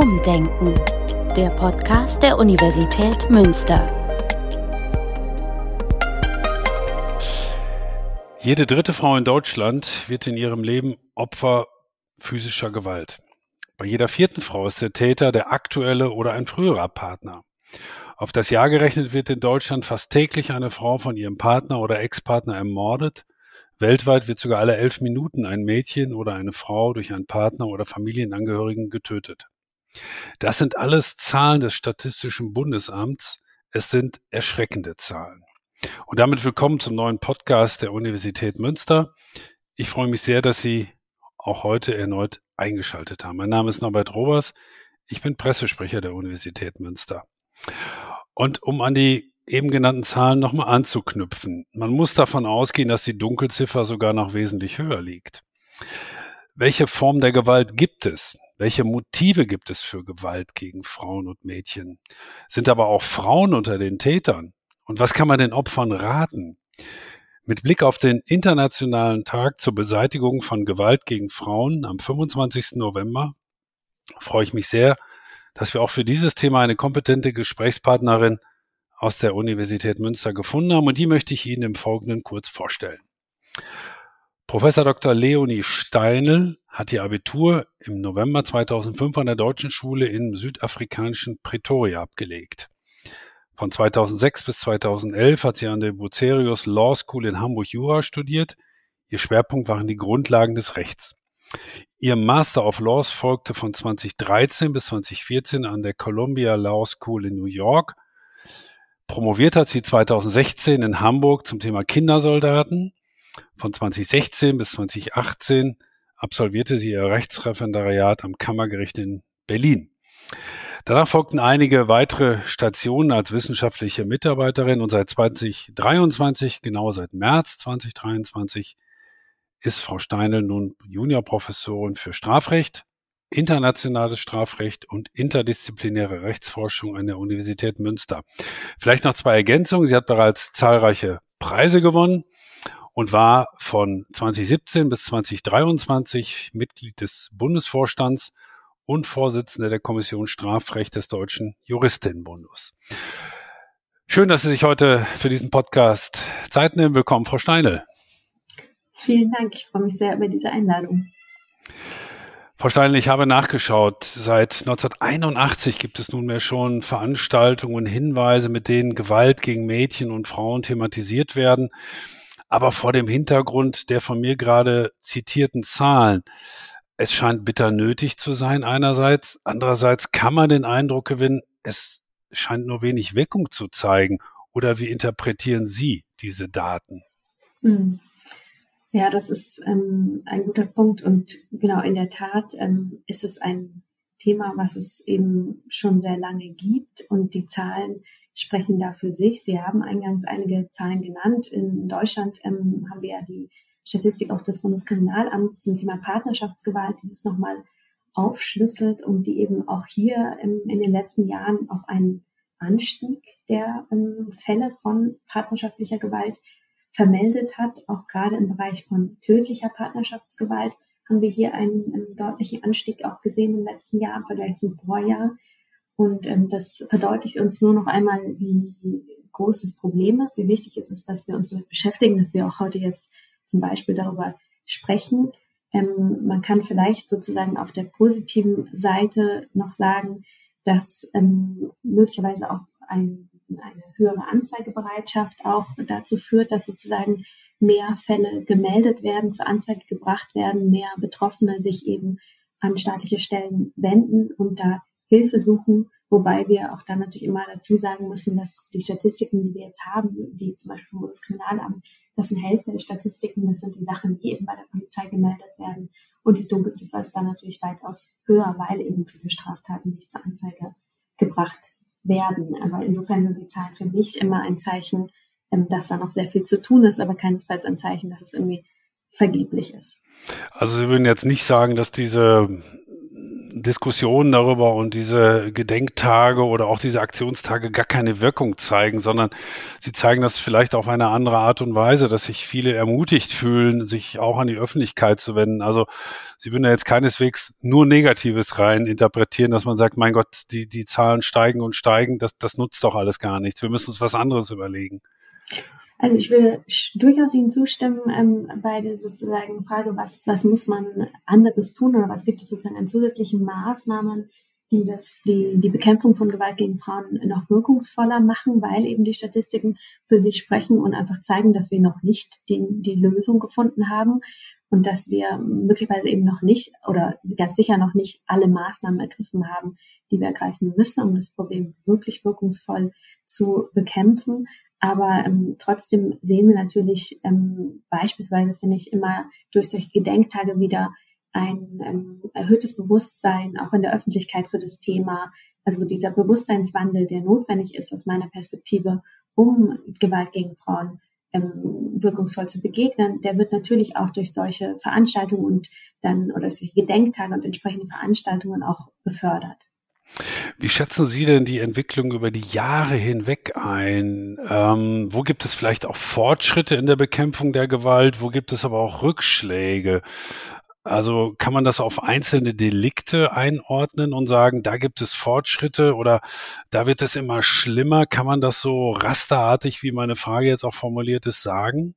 Umdenken. Der Podcast der Universität Münster. Jede dritte Frau in Deutschland wird in ihrem Leben Opfer physischer Gewalt. Bei jeder vierten Frau ist der Täter der aktuelle oder ein früherer Partner. Auf das Jahr gerechnet wird in Deutschland fast täglich eine Frau von ihrem Partner oder Ex-Partner ermordet. Weltweit wird sogar alle elf Minuten ein Mädchen oder eine Frau durch einen Partner oder Familienangehörigen getötet. Das sind alles Zahlen des Statistischen Bundesamts. Es sind erschreckende Zahlen. Und damit willkommen zum neuen Podcast der Universität Münster. Ich freue mich sehr, dass Sie auch heute erneut eingeschaltet haben. Mein Name ist Norbert Robers. Ich bin Pressesprecher der Universität Münster. Und um an die eben genannten Zahlen nochmal anzuknüpfen, man muss davon ausgehen, dass die Dunkelziffer sogar noch wesentlich höher liegt. Welche Form der Gewalt gibt es? Welche Motive gibt es für Gewalt gegen Frauen und Mädchen? Sind aber auch Frauen unter den Tätern? Und was kann man den Opfern raten? Mit Blick auf den Internationalen Tag zur Beseitigung von Gewalt gegen Frauen am 25. November freue ich mich sehr, dass wir auch für dieses Thema eine kompetente Gesprächspartnerin aus der Universität Münster gefunden haben und die möchte ich Ihnen im Folgenden kurz vorstellen. Professor Dr. Leonie Steinl hat ihr Abitur im November 2005 an der Deutschen Schule im südafrikanischen Pretoria abgelegt. Von 2006 bis 2011 hat sie an der Bucerius Law School in Hamburg Jura studiert. Ihr Schwerpunkt waren die Grundlagen des Rechts. Ihr Master of Laws folgte von 2013 bis 2014 an der Columbia Law School in New York. Promoviert hat sie 2016 in Hamburg zum Thema Kindersoldaten. Von 2016 bis 2018 absolvierte sie ihr Rechtsreferendariat am Kammergericht in Berlin. Danach folgten einige weitere Stationen als wissenschaftliche Mitarbeiterin und seit 2023, genau seit März 2023, ist Frau Steinl nun Juniorprofessorin für Strafrecht, internationales Strafrecht und interdisziplinäre Rechtsforschung an der Universität Münster. Vielleicht noch zwei Ergänzungen. Sie hat bereits zahlreiche Preise gewonnen und war von 2017 bis 2023 Mitglied des Bundesvorstands und Vorsitzende der Kommission Strafrecht des Deutschen Juristinnenbundes. Schön, dass Sie sich heute für diesen Podcast Zeit nehmen. Willkommen, Frau Steinl. Vielen Dank. Ich freue mich sehr über diese Einladung. Frau Steinl, ich habe nachgeschaut. Seit 1981 gibt es nunmehr schon Veranstaltungen und Hinweise, mit denen Gewalt gegen Mädchen und Frauen thematisiert werden aber vor dem Hintergrund der von mir gerade zitierten Zahlen. Es scheint bitter nötig zu sein einerseits, andererseits kann man den Eindruck gewinnen, es scheint nur wenig Wirkung zu zeigen. Oder wie interpretieren Sie diese Daten? Hm. Ja, das ist ähm, ein guter Punkt und genau in der Tat ähm, ist es ein Thema, was es eben schon sehr lange gibt und die Zahlen sprechen da für sich. Sie haben eingangs einige Zahlen genannt. In Deutschland ähm, haben wir ja die Statistik auch des Bundeskriminalamts zum Thema Partnerschaftsgewalt, die das nochmal aufschlüsselt und die eben auch hier ähm, in den letzten Jahren auch einen Anstieg der ähm, Fälle von partnerschaftlicher Gewalt vermeldet hat. Auch gerade im Bereich von tödlicher Partnerschaftsgewalt haben wir hier einen, einen deutlichen Anstieg auch gesehen im letzten Jahr im Vergleich zum Vorjahr. Und ähm, das verdeutlicht uns nur noch einmal, wie groß das Problem ist, wie wichtig es ist, dass wir uns damit beschäftigen, dass wir auch heute jetzt zum Beispiel darüber sprechen. Ähm, man kann vielleicht sozusagen auf der positiven Seite noch sagen, dass ähm, möglicherweise auch ein, eine höhere Anzeigebereitschaft auch dazu führt, dass sozusagen mehr Fälle gemeldet werden, zur Anzeige gebracht werden, mehr Betroffene sich eben an staatliche Stellen wenden und da Hilfe suchen, wobei wir auch dann natürlich immer dazu sagen müssen, dass die Statistiken, die wir jetzt haben, die zum Beispiel vom Bundeskriminalamt, das sind Statistiken, das sind die Sachen, die eben bei der Polizei gemeldet werden. Und die Dunkelziffer ist dann natürlich weitaus höher, weil eben viele Straftaten nicht zur Anzeige gebracht werden. Aber insofern sind die Zahlen für mich immer ein Zeichen, ähm, dass da noch sehr viel zu tun ist, aber keinesfalls ein Zeichen, dass es irgendwie vergeblich ist. Also Sie würden jetzt nicht sagen, dass diese Diskussionen darüber und diese Gedenktage oder auch diese Aktionstage gar keine Wirkung zeigen, sondern sie zeigen das vielleicht auf eine andere Art und Weise, dass sich viele ermutigt fühlen, sich auch an die Öffentlichkeit zu wenden. Also sie würden ja jetzt keineswegs nur Negatives rein interpretieren, dass man sagt, mein Gott, die, die Zahlen steigen und steigen, das, das nutzt doch alles gar nichts. Wir müssen uns was anderes überlegen. Also ich würde durchaus Ihnen zustimmen ähm, bei der sozusagen Frage, was, was muss man anderes tun oder was gibt es sozusagen an zusätzlichen Maßnahmen, die das, die, die Bekämpfung von Gewalt gegen Frauen noch wirkungsvoller machen, weil eben die Statistiken für sich sprechen und einfach zeigen, dass wir noch nicht die, die Lösung gefunden haben und dass wir möglicherweise eben noch nicht oder ganz sicher noch nicht alle Maßnahmen ergriffen haben, die wir ergreifen müssen, um das Problem wirklich wirkungsvoll zu bekämpfen. Aber ähm, trotzdem sehen wir natürlich ähm, beispielsweise, finde ich, immer durch solche Gedenktage wieder ein ähm, erhöhtes Bewusstsein auch in der Öffentlichkeit für das Thema. Also dieser Bewusstseinswandel, der notwendig ist aus meiner Perspektive, um Gewalt gegen Frauen ähm, wirkungsvoll zu begegnen, der wird natürlich auch durch solche Veranstaltungen und dann oder solche Gedenktage und entsprechende Veranstaltungen auch befördert. Wie schätzen Sie denn die Entwicklung über die Jahre hinweg ein? Ähm, wo gibt es vielleicht auch Fortschritte in der Bekämpfung der Gewalt? Wo gibt es aber auch Rückschläge? Also kann man das auf einzelne Delikte einordnen und sagen, da gibt es Fortschritte oder da wird es immer schlimmer? Kann man das so rasterartig, wie meine Frage jetzt auch formuliert ist, sagen?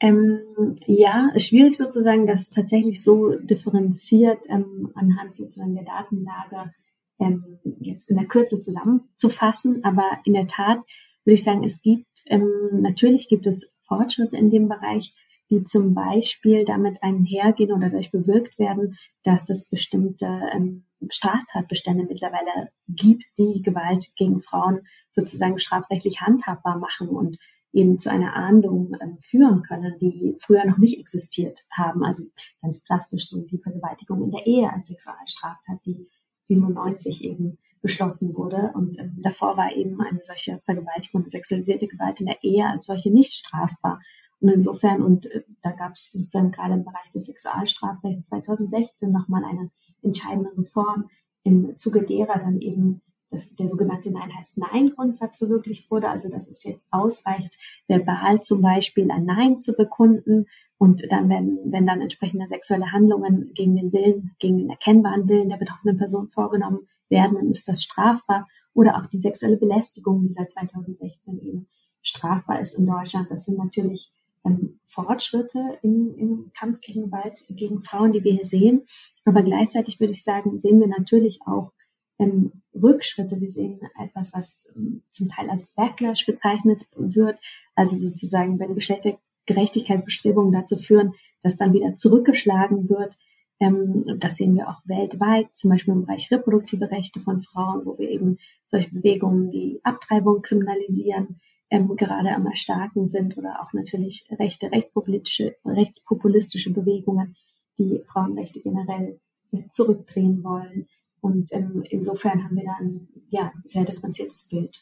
Ähm, ja, ist schwierig sozusagen, das tatsächlich so differenziert ähm, anhand sozusagen der Datenlage ähm, jetzt in der Kürze zusammenzufassen. Aber in der Tat würde ich sagen, es gibt, ähm, natürlich gibt es Fortschritte in dem Bereich, die zum Beispiel damit einhergehen oder dadurch bewirkt werden, dass es bestimmte ähm, Straftatbestände mittlerweile gibt, die Gewalt gegen Frauen sozusagen strafrechtlich handhabbar machen und eben zu einer Ahndung äh, führen können, die früher noch nicht existiert haben. Also ganz plastisch so die Vergewaltigung in der Ehe als Sexualstraftat, die 97 eben beschlossen wurde. Und ähm, davor war eben eine solche Vergewaltigung sexualisierte Gewalt in der Ehe als solche nicht strafbar. Und insofern, und äh, da gab es sozusagen gerade im Bereich des Sexualstrafrechts 2016 nochmal eine entscheidende Reform, im Zuge derer dann eben dass der sogenannte Nein heißt Nein-Grundsatz verwirklicht wurde. Also dass es jetzt ausreicht, verbal zum Beispiel ein Nein zu bekunden und dann, wenn, wenn dann entsprechende sexuelle Handlungen gegen den Willen, gegen den erkennbaren Willen der betroffenen Person vorgenommen werden, dann ist das strafbar. Oder auch die sexuelle Belästigung, die seit 2016 eben strafbar ist in Deutschland. Das sind natürlich ähm, Fortschritte im, im Kampf gegen Gewalt gegen Frauen, die wir hier sehen. Aber gleichzeitig würde ich sagen, sehen wir natürlich auch ähm, Rückschritte. Wir sehen etwas, was ähm, zum Teil als Backlash bezeichnet wird. Also sozusagen, wenn Geschlechtergerechtigkeitsbestrebungen dazu führen, dass dann wieder zurückgeschlagen wird. Ähm, das sehen wir auch weltweit, zum Beispiel im Bereich reproduktive Rechte von Frauen, wo wir eben solche Bewegungen, die Abtreibung kriminalisieren, ähm, gerade am Erstarken sind oder auch natürlich rechte, rechtspopulistische, rechtspopulistische Bewegungen, die Frauenrechte generell zurückdrehen wollen. Und ähm, insofern haben wir da ein ja, sehr differenziertes Bild.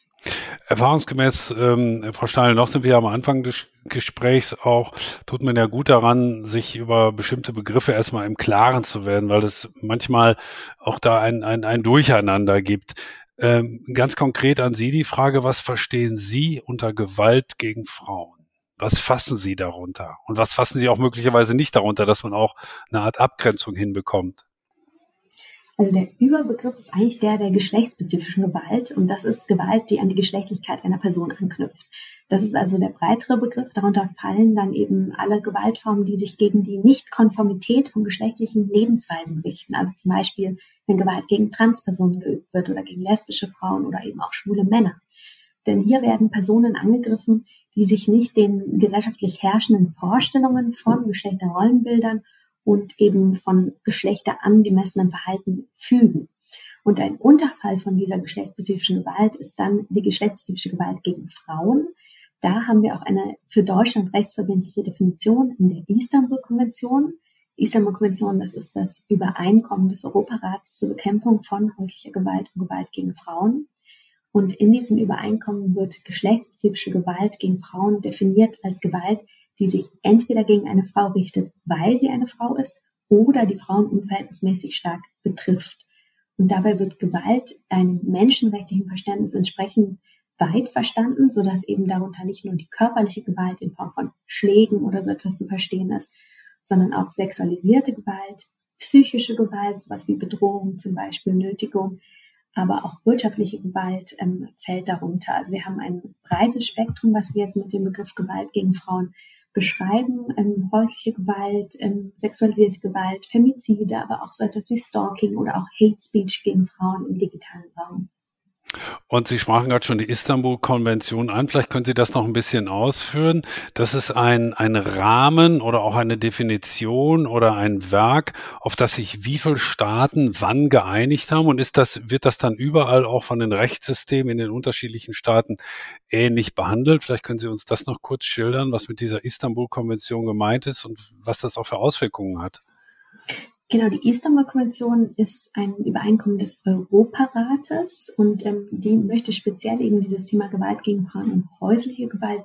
Erfahrungsgemäß, ähm, Frau Stein, noch sind wir am Anfang des Gesprächs auch, tut man ja gut daran, sich über bestimmte Begriffe erstmal im Klaren zu werden, weil es manchmal auch da ein, ein, ein Durcheinander gibt. Ähm, ganz konkret an Sie die Frage, was verstehen Sie unter Gewalt gegen Frauen? Was fassen Sie darunter? Und was fassen Sie auch möglicherweise nicht darunter, dass man auch eine Art Abgrenzung hinbekommt? Also der Überbegriff ist eigentlich der der geschlechtsspezifischen Gewalt und das ist Gewalt, die an die Geschlechtlichkeit einer Person anknüpft. Das ist also der breitere Begriff. Darunter fallen dann eben alle Gewaltformen, die sich gegen die Nichtkonformität von geschlechtlichen Lebensweisen richten. Also zum Beispiel, wenn Gewalt gegen Transpersonen geübt wird oder gegen lesbische Frauen oder eben auch schwule Männer. Denn hier werden Personen angegriffen, die sich nicht den gesellschaftlich herrschenden Vorstellungen von Geschlechterrollenbildern und eben von Geschlechter angemessenem Verhalten fügen. Und ein Unterfall von dieser geschlechtsspezifischen Gewalt ist dann die geschlechtsspezifische Gewalt gegen Frauen. Da haben wir auch eine für Deutschland rechtsverbindliche Definition in der Istanbul-Konvention. Istanbul-Konvention, das ist das Übereinkommen des Europarats zur Bekämpfung von häuslicher Gewalt und Gewalt gegen Frauen. Und in diesem Übereinkommen wird geschlechtsspezifische Gewalt gegen Frauen definiert als Gewalt, die sich entweder gegen eine Frau richtet, weil sie eine Frau ist, oder die Frauen unverhältnismäßig stark betrifft. Und dabei wird Gewalt einem menschenrechtlichen Verständnis entsprechend weit verstanden, sodass eben darunter nicht nur die körperliche Gewalt in Form von Schlägen oder so etwas zu verstehen ist, sondern auch sexualisierte Gewalt, psychische Gewalt, sowas wie Bedrohung zum Beispiel, Nötigung, aber auch wirtschaftliche Gewalt ähm, fällt darunter. Also wir haben ein breites Spektrum, was wir jetzt mit dem Begriff Gewalt gegen Frauen beschreiben. Ähm, häusliche Gewalt, ähm, sexualisierte Gewalt, Femizide, aber auch so etwas wie Stalking oder auch Hate Speech gegen Frauen im digitalen Raum. Und Sie sprachen gerade schon die Istanbul-Konvention an. Vielleicht können Sie das noch ein bisschen ausführen. Das ist ein, ein Rahmen oder auch eine Definition oder ein Werk, auf das sich wie viele Staaten wann geeinigt haben. Und ist das, wird das dann überall auch von den Rechtssystemen in den unterschiedlichen Staaten ähnlich behandelt? Vielleicht können Sie uns das noch kurz schildern, was mit dieser Istanbul-Konvention gemeint ist und was das auch für Auswirkungen hat. Genau, die Istanbul-Konvention ist ein Übereinkommen des Europarates und ähm, die möchte speziell eben dieses Thema Gewalt gegen Frauen und häusliche Gewalt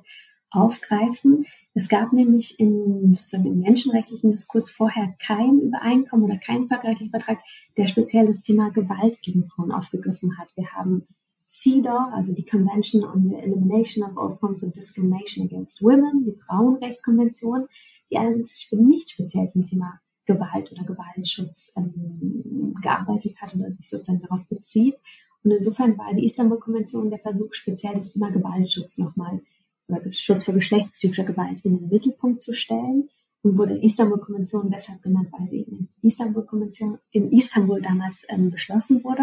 aufgreifen. Es gab nämlich in, sozusagen im menschenrechtlichen Diskurs vorher kein Übereinkommen oder keinen völkerrechtlichen Vertrag, der speziell das Thema Gewalt gegen Frauen aufgegriffen hat. Wir haben CEDAW, also die Convention on the Elimination of All Forms of Discrimination Against Women, die Frauenrechtskonvention, die allerdings nicht speziell zum Thema Gewalt oder Gewaltschutz ähm, gearbeitet hat oder sich sozusagen darauf bezieht. Und insofern war die Istanbul-Konvention der Versuch, speziell das Thema Gewaltschutz nochmal oder Schutz vor geschlechtsspezifischer Gewalt in den Mittelpunkt zu stellen und wurde Istanbul-Konvention deshalb genannt, weil sie in Istanbul-Konvention in Istanbul damals ähm, beschlossen wurde.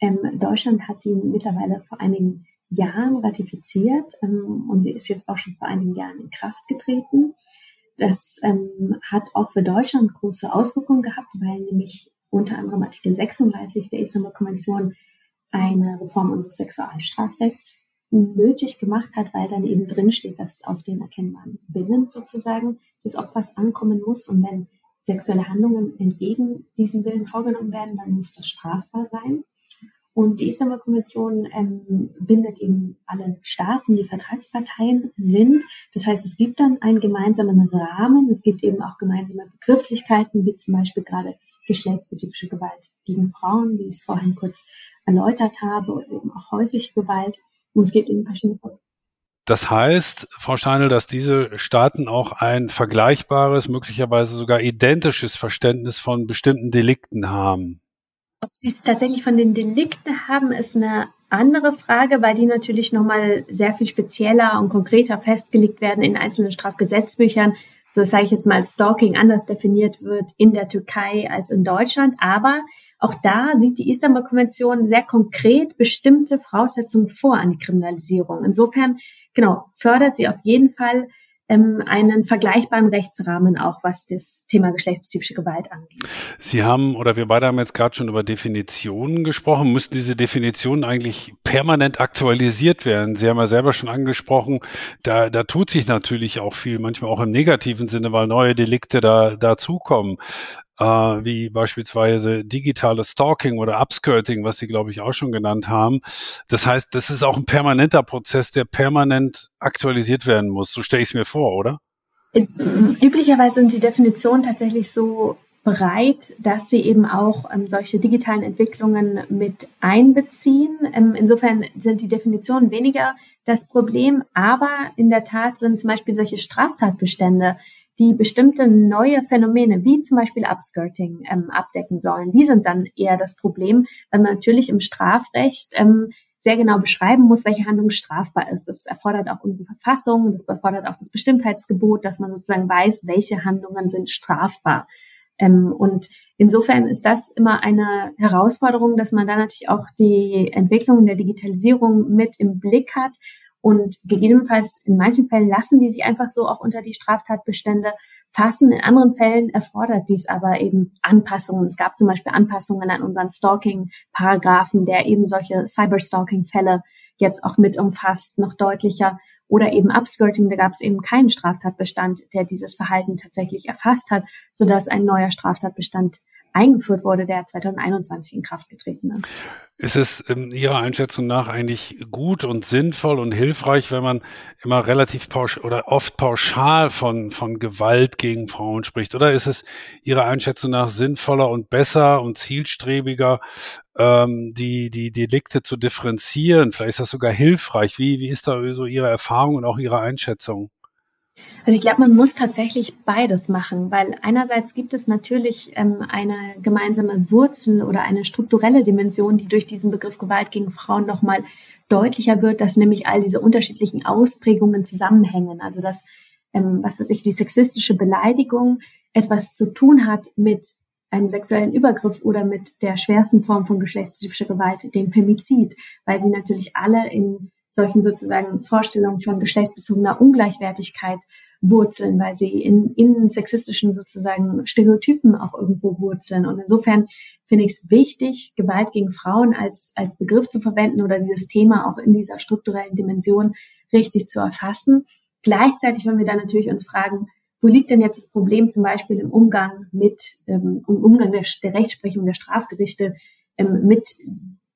Ähm, Deutschland hat die mittlerweile vor einigen Jahren ratifiziert ähm, und sie ist jetzt auch schon vor einigen Jahren in Kraft getreten. Das ähm, hat auch für Deutschland große Auswirkungen gehabt, weil nämlich unter anderem Artikel 36 der Istanbul-Konvention eine Reform unseres Sexualstrafrechts nötig gemacht hat, weil dann eben drin steht, dass es auf den erkennbaren Willen sozusagen des Opfers ankommen muss. Und wenn sexuelle Handlungen entgegen diesem Willen vorgenommen werden, dann muss das strafbar sein. Und die Istanbul-Konvention ähm, bindet eben alle Staaten, die Vertragsparteien sind. Das heißt, es gibt dann einen gemeinsamen Rahmen. Es gibt eben auch gemeinsame Begrifflichkeiten, wie zum Beispiel gerade geschlechtsspezifische Gewalt gegen Frauen, wie ich es vorhin kurz erläutert habe, oder eben auch häusliche Gewalt. Und es gibt eben verschiedene das heißt, Frau Steinl, dass diese Staaten auch ein vergleichbares, möglicherweise sogar identisches Verständnis von bestimmten Delikten haben. Ob sie es tatsächlich von den Delikten haben, ist eine andere Frage, weil die natürlich nochmal sehr viel spezieller und konkreter festgelegt werden in einzelnen Strafgesetzbüchern. So sage ich jetzt mal, Stalking anders definiert wird in der Türkei als in Deutschland. Aber auch da sieht die Istanbul-Konvention sehr konkret bestimmte Voraussetzungen vor an die Kriminalisierung. Insofern, genau, fördert sie auf jeden Fall ähm, einen vergleichbaren Rechtsrahmen auch, was das Thema geschlechtsspezifische Gewalt angeht. Sie haben oder wir beide haben jetzt gerade schon über Definitionen gesprochen. Müssten diese Definitionen eigentlich permanent aktualisiert werden? Sie haben ja selber schon angesprochen, da, da tut sich natürlich auch viel, manchmal auch im negativen Sinne, weil neue Delikte da dazukommen äh, wie beispielsweise digitales Stalking oder Upskirting, was Sie, glaube ich, auch schon genannt haben. Das heißt, das ist auch ein permanenter Prozess, der permanent aktualisiert werden muss. So stelle ich es mir vor, oder? Üblicherweise sind die Definitionen tatsächlich so bereit, dass sie eben auch ähm, solche digitalen Entwicklungen mit einbeziehen. Ähm, insofern sind die Definitionen weniger das Problem, aber in der Tat sind zum Beispiel solche Straftatbestände, die bestimmte neue Phänomene, wie zum Beispiel Upskirting, ähm, abdecken sollen. Die sind dann eher das Problem, weil man natürlich im Strafrecht ähm, sehr genau beschreiben muss, welche Handlung strafbar ist. Das erfordert auch unsere Verfassung, das erfordert auch das Bestimmtheitsgebot, dass man sozusagen weiß, welche Handlungen sind strafbar. Ähm, und insofern ist das immer eine Herausforderung, dass man da natürlich auch die Entwicklung der Digitalisierung mit im Blick hat und gegebenenfalls in manchen Fällen lassen die sich einfach so auch unter die Straftatbestände fassen. In anderen Fällen erfordert dies aber eben Anpassungen. Es gab zum Beispiel Anpassungen an unseren Stalking-Paragraphen, der eben solche Cyberstalking-Fälle jetzt auch mit umfasst, noch deutlicher. Oder eben Upskirting, da gab es eben keinen Straftatbestand, der dieses Verhalten tatsächlich erfasst hat, sodass ein neuer Straftatbestand eingeführt wurde, der 2021 in Kraft getreten ist. Ist es in Ihrer Einschätzung nach eigentlich gut und sinnvoll und hilfreich, wenn man immer relativ pauschal oder oft pauschal von, von Gewalt gegen Frauen spricht? Oder ist es Ihrer Einschätzung nach sinnvoller und besser und zielstrebiger, ähm, die, die Delikte zu differenzieren? Vielleicht ist das sogar hilfreich. Wie, wie ist da so Ihre Erfahrung und auch Ihre Einschätzung? Also ich glaube, man muss tatsächlich beides machen, weil einerseits gibt es natürlich ähm, eine gemeinsame Wurzel oder eine strukturelle Dimension, die durch diesen Begriff Gewalt gegen Frauen nochmal deutlicher wird, dass nämlich all diese unterschiedlichen Ausprägungen zusammenhängen. Also dass, ähm, was weiß ich, die sexistische Beleidigung etwas zu tun hat mit einem sexuellen Übergriff oder mit der schwersten Form von geschlechtsspezifischer Gewalt, dem Femizid, weil sie natürlich alle in solchen sozusagen Vorstellungen von geschlechtsbezogener Ungleichwertigkeit wurzeln, weil sie in, in sexistischen sozusagen Stereotypen auch irgendwo wurzeln. Und insofern finde ich es wichtig, Gewalt gegen Frauen als, als Begriff zu verwenden oder dieses Thema auch in dieser strukturellen Dimension richtig zu erfassen. Gleichzeitig, wenn wir dann natürlich uns fragen, wo liegt denn jetzt das Problem zum Beispiel im Umgang mit, ähm, im Umgang der, der Rechtsprechung der Strafgerichte ähm, mit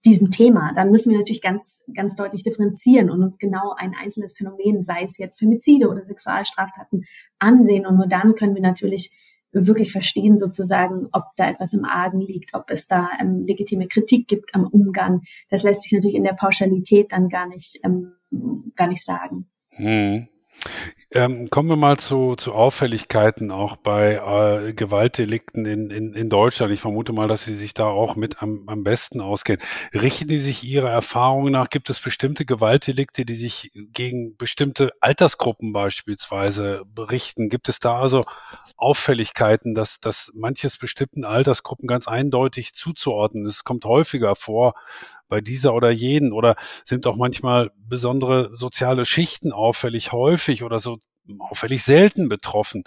diesem Thema, dann müssen wir natürlich ganz, ganz deutlich differenzieren und uns genau ein einzelnes Phänomen, sei es jetzt Femizide oder Sexualstraftaten, ansehen. Und nur dann können wir natürlich wirklich verstehen, sozusagen, ob da etwas im Argen liegt, ob es da ähm, legitime Kritik gibt am Umgang. Das lässt sich natürlich in der Pauschalität dann gar nicht, ähm, gar nicht sagen. Hm. Ähm, kommen wir mal zu, zu Auffälligkeiten auch bei äh, Gewaltdelikten in, in, in Deutschland. Ich vermute mal, dass Sie sich da auch mit am, am besten auskennen. Richten die sich Ihrer Erfahrung nach? Gibt es bestimmte Gewaltdelikte, die sich gegen bestimmte Altersgruppen beispielsweise berichten? Gibt es da also Auffälligkeiten, dass, dass manches bestimmten Altersgruppen ganz eindeutig zuzuordnen ist? Es kommt häufiger vor, bei dieser oder jenen oder sind auch manchmal besondere soziale Schichten auffällig häufig oder so auffällig selten betroffen.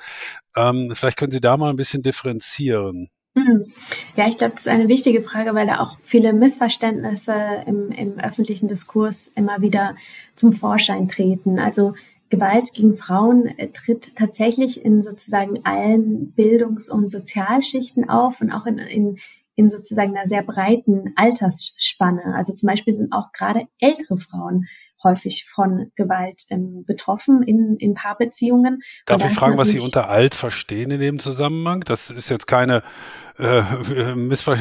Ähm, vielleicht können Sie da mal ein bisschen differenzieren. Hm. Ja, ich glaube, das ist eine wichtige Frage, weil da auch viele Missverständnisse im, im öffentlichen Diskurs immer wieder zum Vorschein treten. Also Gewalt gegen Frauen äh, tritt tatsächlich in sozusagen allen Bildungs- und Sozialschichten auf und auch in, in, in sozusagen einer sehr breiten Altersspanne. Also zum Beispiel sind auch gerade ältere Frauen häufig von Gewalt ähm, betroffen in, in Paarbeziehungen. Darf ich fragen, was Sie unter alt verstehen in dem Zusammenhang? Das ist jetzt keine äh,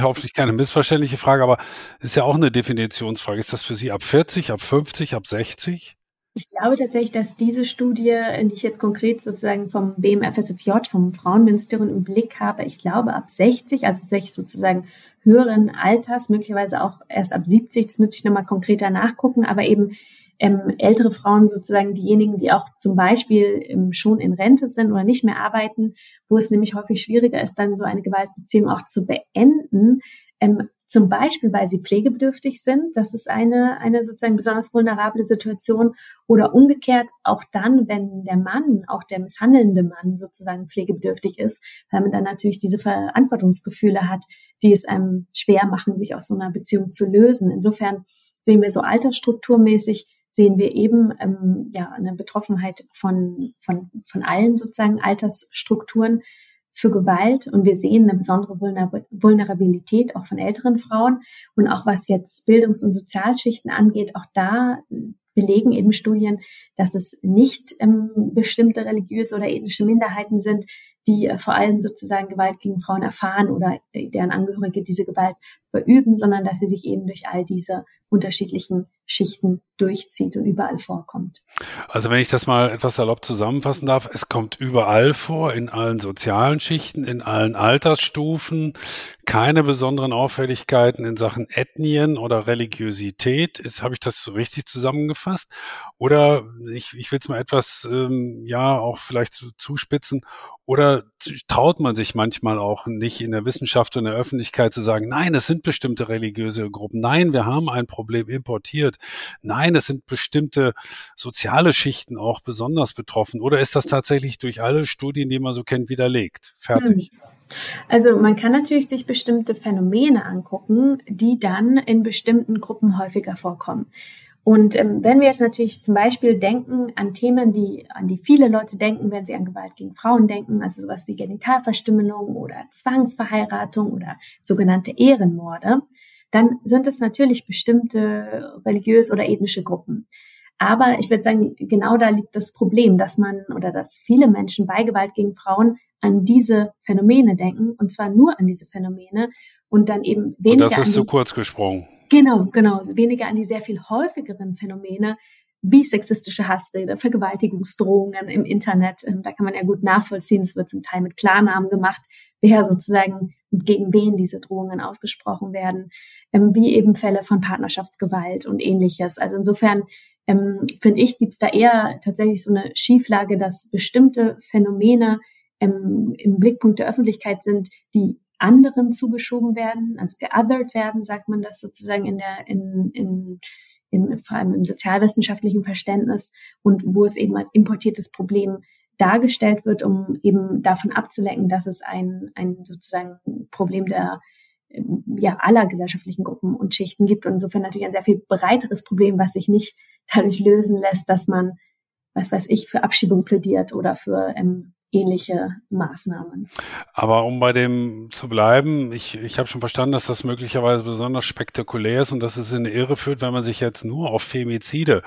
hoffentlich keine missverständliche Frage, aber ist ja auch eine Definitionsfrage. Ist das für Sie ab 40, ab 50, ab 60? Ich glaube tatsächlich, dass diese Studie, die ich jetzt konkret sozusagen vom BMFSFJ, vom Frauenministerium im Blick habe, ich glaube ab 60, also 60 sozusagen höheren Alters, möglicherweise auch erst ab 70, das müsste ich nochmal konkreter nachgucken, aber eben ähm, ältere Frauen sozusagen diejenigen, die auch zum Beispiel ähm, schon in Rente sind oder nicht mehr arbeiten, wo es nämlich häufig schwieriger ist, dann so eine Gewaltbeziehung auch zu beenden, ähm, zum Beispiel, weil sie pflegebedürftig sind. Das ist eine, eine sozusagen besonders vulnerable Situation. Oder umgekehrt auch dann, wenn der Mann, auch der misshandelnde Mann sozusagen pflegebedürftig ist, weil man dann natürlich diese Verantwortungsgefühle hat, die es einem schwer machen, sich aus so einer Beziehung zu lösen. Insofern sehen wir so altersstrukturmäßig, sehen wir eben ähm, ja eine Betroffenheit von, von, von allen sozusagen Altersstrukturen für Gewalt. Und wir sehen eine besondere Vulnerabilität auch von älteren Frauen. Und auch was jetzt Bildungs- und Sozialschichten angeht, auch da belegen eben Studien, dass es nicht ähm, bestimmte religiöse oder ethnische Minderheiten sind, die äh, vor allem sozusagen Gewalt gegen Frauen erfahren oder äh, deren Angehörige diese Gewalt verüben, sondern dass sie sich eben durch all diese unterschiedlichen Schichten durchzieht und überall vorkommt. Also wenn ich das mal etwas salopp zusammenfassen darf, es kommt überall vor, in allen sozialen Schichten, in allen Altersstufen, keine besonderen Auffälligkeiten in Sachen Ethnien oder Religiosität. Habe ich das so richtig zusammengefasst? Oder ich, ich will es mal etwas, ähm, ja, auch vielleicht zuspitzen. Oder traut man sich manchmal auch nicht in der Wissenschaft und der Öffentlichkeit zu sagen, nein, es sind bestimmte religiöse Gruppen. Nein, wir haben ein Problem importiert. Nein, es sind bestimmte soziale Schichten auch besonders betroffen. Oder ist das tatsächlich durch alle Studien, die man so kennt, widerlegt? Fertig. Hm. Also man kann natürlich sich bestimmte Phänomene angucken, die dann in bestimmten Gruppen häufiger vorkommen. Und ähm, wenn wir jetzt natürlich zum Beispiel denken an Themen, die, an die viele Leute denken, wenn sie an Gewalt gegen Frauen denken, also sowas wie Genitalverstümmelung oder Zwangsverheiratung oder sogenannte Ehrenmorde, dann sind es natürlich bestimmte religiös oder ethnische Gruppen. Aber ich würde sagen, genau da liegt das Problem, dass man oder dass viele Menschen bei Gewalt gegen Frauen an diese Phänomene denken und zwar nur an diese Phänomene und dann eben weniger. Und das ist zu kurz gesprungen. Genau, genau. Weniger an die sehr viel häufigeren Phänomene wie sexistische Hassrede, Vergewaltigungsdrohungen im Internet. Ähm, da kann man ja gut nachvollziehen. Es wird zum Teil mit Klarnamen gemacht, wer sozusagen und gegen wen diese Drohungen ausgesprochen werden, ähm, wie eben Fälle von Partnerschaftsgewalt und ähnliches. Also insofern ähm, finde ich, gibt es da eher tatsächlich so eine Schieflage, dass bestimmte Phänomene ähm, im Blickpunkt der Öffentlichkeit sind, die anderen zugeschoben werden, also geothered werden, sagt man das sozusagen in der, in, in, in, vor allem im sozialwissenschaftlichen Verständnis und wo es eben als importiertes Problem dargestellt wird, um eben davon abzulenken, dass es ein, ein sozusagen Problem der ja, aller gesellschaftlichen Gruppen und Schichten gibt und insofern natürlich ein sehr viel breiteres Problem, was sich nicht dadurch lösen lässt, dass man, was weiß ich, für Abschiebung plädiert oder für ähm, ähnliche Maßnahmen. Aber um bei dem zu bleiben, ich, ich habe schon verstanden, dass das möglicherweise besonders spektakulär ist und dass es in eine Irre führt, wenn man sich jetzt nur auf Femizide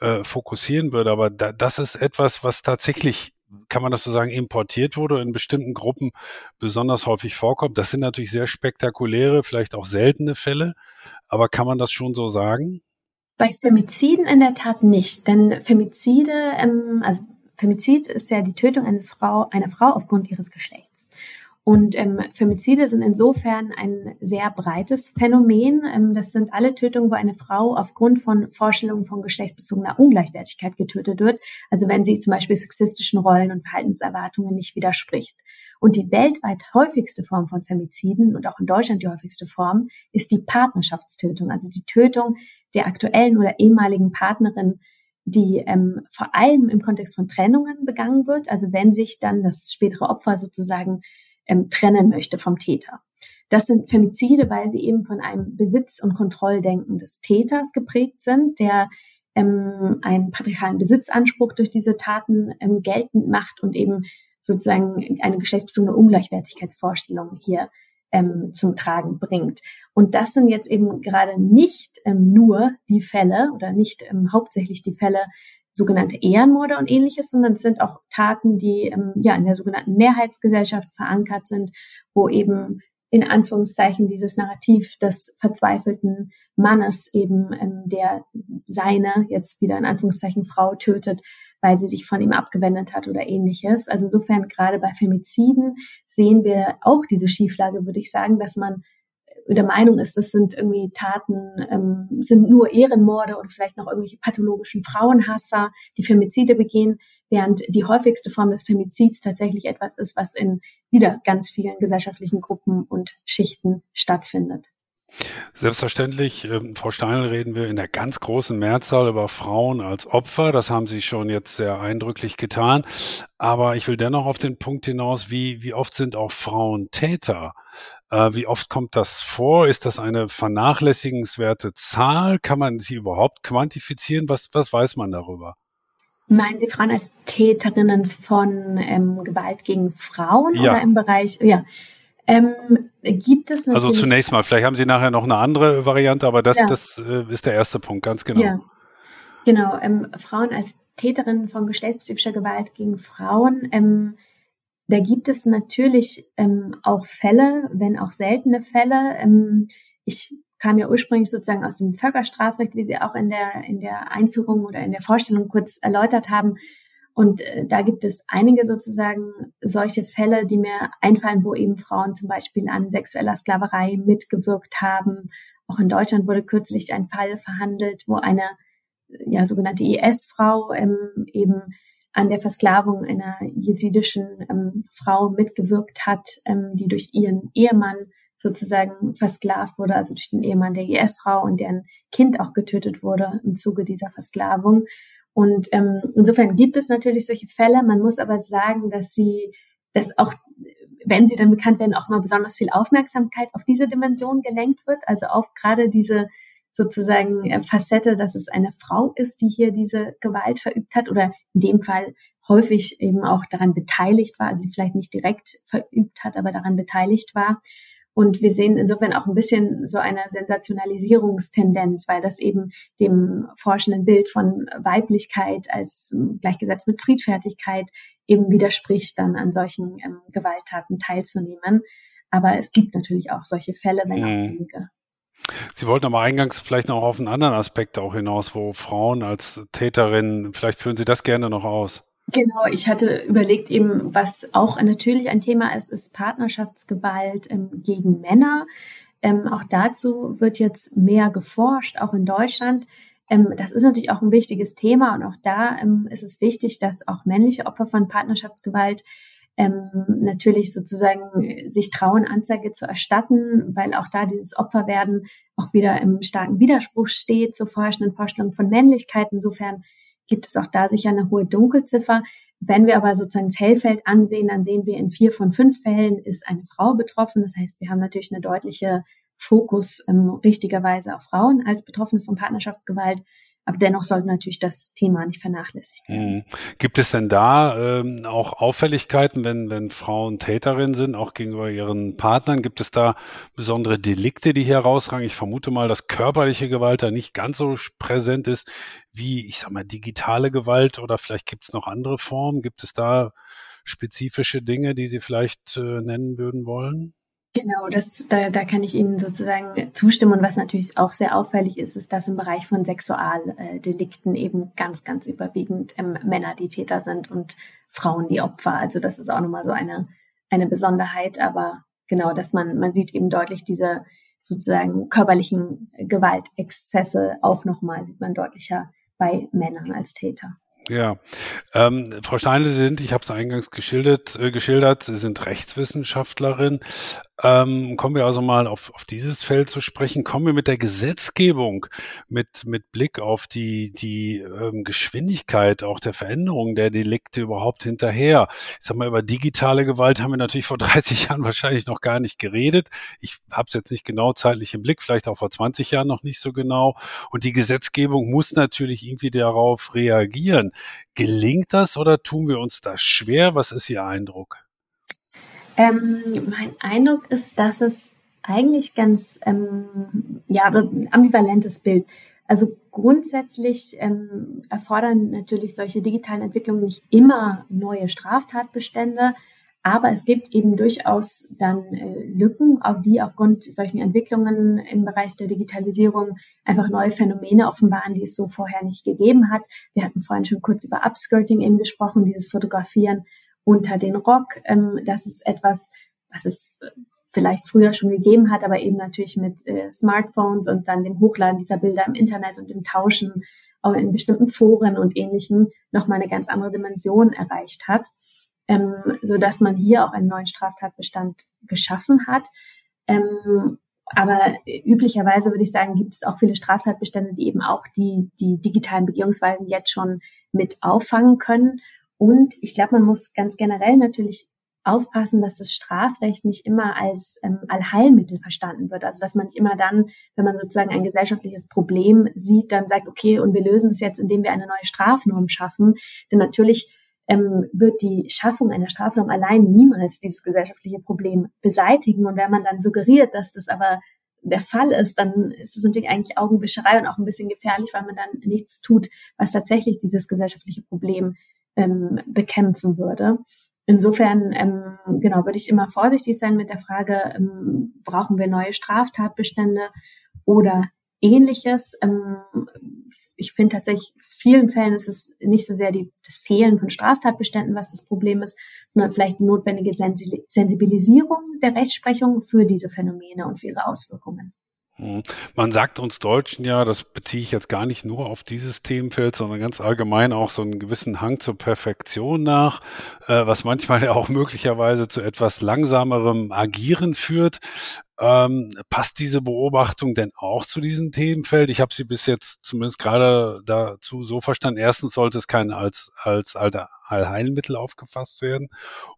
äh, fokussieren würde. Aber da, das ist etwas, was tatsächlich kann man das so sagen, importiert wurde, in bestimmten Gruppen besonders häufig vorkommt. Das sind natürlich sehr spektakuläre, vielleicht auch seltene Fälle, aber kann man das schon so sagen? Bei Femiziden in der Tat nicht, denn Femizide, ähm, also Femizid ist ja die Tötung eines Frau, einer Frau aufgrund ihres Geschlechts. Und ähm, Femizide sind insofern ein sehr breites Phänomen. Ähm, das sind alle Tötungen, wo eine Frau aufgrund von Vorstellungen von geschlechtsbezogener Ungleichwertigkeit getötet wird. Also wenn sie zum Beispiel sexistischen Rollen und Verhaltenserwartungen nicht widerspricht. Und die weltweit häufigste Form von Femiziden und auch in Deutschland die häufigste Form ist die Partnerschaftstötung, also die Tötung der aktuellen oder ehemaligen Partnerin die ähm, vor allem im Kontext von Trennungen begangen wird, also wenn sich dann das spätere Opfer sozusagen ähm, trennen möchte vom Täter. Das sind Femizide, weil sie eben von einem Besitz- und Kontrolldenken des Täters geprägt sind, der ähm, einen patriarchalen Besitzanspruch durch diese Taten ähm, geltend macht und eben sozusagen eine geschlechtsbezogene Ungleichwertigkeitsvorstellung hier ähm, zum Tragen bringt. Und das sind jetzt eben gerade nicht ähm, nur die Fälle oder nicht ähm, hauptsächlich die Fälle sogenannte Ehrenmorde und ähnliches, sondern es sind auch Taten, die ähm, ja in der sogenannten Mehrheitsgesellschaft verankert sind, wo eben in Anführungszeichen dieses Narrativ des verzweifelten Mannes eben, ähm, der seine jetzt wieder in Anführungszeichen Frau tötet, weil sie sich von ihm abgewendet hat oder ähnliches. Also insofern gerade bei Femiziden sehen wir auch diese Schieflage, würde ich sagen, dass man der Meinung ist, das sind irgendwie Taten, ähm, sind nur Ehrenmorde oder vielleicht noch irgendwelche pathologischen Frauenhasser, die Femizide begehen, während die häufigste Form des Femizids tatsächlich etwas ist, was in wieder ganz vielen gesellschaftlichen Gruppen und Schichten stattfindet. Selbstverständlich, äh, Frau Steinl, reden wir in der ganz großen Mehrzahl über Frauen als Opfer. Das haben Sie schon jetzt sehr eindrücklich getan. Aber ich will dennoch auf den Punkt hinaus, wie, wie oft sind auch Frauen Täter? Äh, wie oft kommt das vor? Ist das eine vernachlässigenswerte Zahl? Kann man sie überhaupt quantifizieren? Was, was weiß man darüber? Meinen Sie Frauen als Täterinnen von ähm, Gewalt gegen Frauen ja. oder im Bereich? Ja. Ähm, gibt es Also zunächst mal, vielleicht haben Sie nachher noch eine andere Variante, aber das, ja. das äh, ist der erste Punkt, ganz genau. Ja. Genau, ähm, Frauen als Täterinnen von geschlechtsspezifischer Gewalt gegen Frauen. Da gibt es natürlich ähm, auch Fälle, wenn auch seltene Fälle. Ähm, ich kam ja ursprünglich sozusagen aus dem Völkerstrafrecht, wie Sie auch in der, in der Einführung oder in der Vorstellung kurz erläutert haben. Und äh, da gibt es einige sozusagen solche Fälle, die mir einfallen, wo eben Frauen zum Beispiel an sexueller Sklaverei mitgewirkt haben. Auch in Deutschland wurde kürzlich ein Fall verhandelt, wo eine ja, sogenannte IS-Frau ähm, eben an der Versklavung einer jesidischen ähm, Frau mitgewirkt hat, ähm, die durch ihren Ehemann sozusagen versklavt wurde, also durch den Ehemann der IS-Frau und deren Kind auch getötet wurde im Zuge dieser Versklavung. Und ähm, insofern gibt es natürlich solche Fälle. Man muss aber sagen, dass sie, dass auch, wenn sie dann bekannt werden, auch mal besonders viel Aufmerksamkeit auf diese Dimension gelenkt wird. Also auf gerade diese sozusagen äh, Facette, dass es eine Frau ist, die hier diese Gewalt verübt hat oder in dem Fall häufig eben auch daran beteiligt war, also sie vielleicht nicht direkt verübt hat, aber daran beteiligt war. Und wir sehen insofern auch ein bisschen so eine Sensationalisierungstendenz, weil das eben dem forschenden Bild von Weiblichkeit als ähm, gleichgesetzt mit Friedfertigkeit eben widerspricht, dann an solchen ähm, Gewalttaten teilzunehmen. Aber es gibt natürlich auch solche Fälle, wenn auch mhm. wenige. Sie wollten aber eingangs vielleicht noch auf einen anderen Aspekt auch hinaus, wo Frauen als Täterinnen, vielleicht führen Sie das gerne noch aus. Genau, ich hatte überlegt eben, was auch natürlich ein Thema ist, ist Partnerschaftsgewalt ähm, gegen Männer. Ähm, auch dazu wird jetzt mehr geforscht, auch in Deutschland. Ähm, das ist natürlich auch ein wichtiges Thema und auch da ähm, ist es wichtig, dass auch männliche Opfer von Partnerschaftsgewalt ähm, natürlich sozusagen sich trauen, Anzeige zu erstatten, weil auch da dieses Opferwerden auch wieder im starken Widerspruch steht zur forschenden Vorstellung von Männlichkeit. Insofern gibt es auch da sicher eine hohe Dunkelziffer. Wenn wir aber sozusagen das Hellfeld ansehen, dann sehen wir in vier von fünf Fällen ist eine Frau betroffen. Das heißt, wir haben natürlich eine deutliche Fokus ähm, richtigerweise auf Frauen als Betroffene von Partnerschaftsgewalt. Aber dennoch sollte natürlich das Thema nicht vernachlässigt werden. Mhm. Gibt es denn da ähm, auch Auffälligkeiten, wenn, wenn Frauen Täterinnen sind, auch gegenüber ihren Partnern? Gibt es da besondere Delikte, die hier herausragen? Ich vermute mal, dass körperliche Gewalt da nicht ganz so präsent ist wie, ich sag mal, digitale Gewalt oder vielleicht gibt es noch andere Formen. Gibt es da spezifische Dinge, die Sie vielleicht äh, nennen würden wollen? Genau, das, da, da kann ich Ihnen sozusagen zustimmen. Und was natürlich auch sehr auffällig ist, ist, dass im Bereich von Sexualdelikten eben ganz, ganz überwiegend ähm, Männer die Täter sind und Frauen die Opfer. Also das ist auch nochmal so eine, eine Besonderheit. Aber genau, dass man, man sieht eben deutlich diese sozusagen körperlichen Gewaltexzesse auch nochmal, sieht man deutlicher bei Männern als Täter. Ja, ähm, Frau Steine, Sie sind, ich habe es eingangs geschildert, äh, geschildert, Sie sind Rechtswissenschaftlerin. Ähm, kommen wir also mal auf, auf dieses Feld zu sprechen. Kommen wir mit der Gesetzgebung, mit, mit Blick auf die, die ähm, Geschwindigkeit auch der Veränderung der Delikte überhaupt hinterher. Ich sag mal, über digitale Gewalt haben wir natürlich vor 30 Jahren wahrscheinlich noch gar nicht geredet. Ich habe es jetzt nicht genau zeitlich im Blick, vielleicht auch vor 20 Jahren noch nicht so genau. Und die Gesetzgebung muss natürlich irgendwie darauf reagieren. Gelingt das oder tun wir uns das schwer? Was ist Ihr Eindruck? Ähm, mein Eindruck ist, dass es eigentlich ganz, ähm, ja, ambivalentes Bild. Also grundsätzlich ähm, erfordern natürlich solche digitalen Entwicklungen nicht immer neue Straftatbestände, aber es gibt eben durchaus dann äh, Lücken, auf die aufgrund solchen Entwicklungen im Bereich der Digitalisierung einfach neue Phänomene offenbaren, die es so vorher nicht gegeben hat. Wir hatten vorhin schon kurz über Upskirting eben gesprochen, dieses Fotografieren unter den Rock. Ähm, das ist etwas, was es äh, vielleicht früher schon gegeben hat, aber eben natürlich mit äh, Smartphones und dann dem Hochladen dieser Bilder im Internet und dem Tauschen auch in bestimmten Foren und ähnlichen nochmal eine ganz andere Dimension erreicht hat, ähm, so dass man hier auch einen neuen Straftatbestand geschaffen hat. Ähm, aber üblicherweise würde ich sagen, gibt es auch viele Straftatbestände, die eben auch die, die digitalen Begehungsweisen jetzt schon mit auffangen können. Und ich glaube, man muss ganz generell natürlich aufpassen, dass das Strafrecht nicht immer als ähm, Allheilmittel verstanden wird. Also dass man nicht immer dann, wenn man sozusagen ein gesellschaftliches Problem sieht, dann sagt, okay, und wir lösen es jetzt, indem wir eine neue Strafnorm schaffen. Denn natürlich ähm, wird die Schaffung einer Strafnorm allein niemals dieses gesellschaftliche Problem beseitigen. Und wenn man dann suggeriert, dass das aber der Fall ist, dann ist es natürlich eigentlich Augenwischerei und auch ein bisschen gefährlich, weil man dann nichts tut, was tatsächlich dieses gesellschaftliche Problem ähm, bekämpfen würde. Insofern, ähm, genau, würde ich immer vorsichtig sein mit der Frage, ähm, brauchen wir neue Straftatbestände oder ähnliches. Ähm, ich finde tatsächlich, vielen Fällen ist es nicht so sehr die, das Fehlen von Straftatbeständen, was das Problem ist, sondern vielleicht die notwendige Sensibilisierung der Rechtsprechung für diese Phänomene und für ihre Auswirkungen. Hm. Man sagt uns Deutschen ja, das beziehe ich jetzt gar nicht nur auf dieses Themenfeld, sondern ganz allgemein auch so einen gewissen Hang zur Perfektion nach, äh, was manchmal ja auch möglicherweise zu etwas langsamerem Agieren führt. Ähm, passt diese Beobachtung denn auch zu diesem Themenfeld? Ich habe sie bis jetzt zumindest gerade dazu so verstanden. Erstens sollte es kein als, als alter Allheilmittel aufgefasst werden.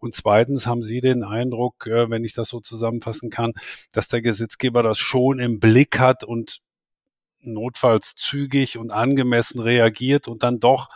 Und zweitens haben Sie den Eindruck, äh, wenn ich das so zusammenfassen kann, dass der Gesetzgeber das schon im Blick hat und notfalls zügig und angemessen reagiert und dann doch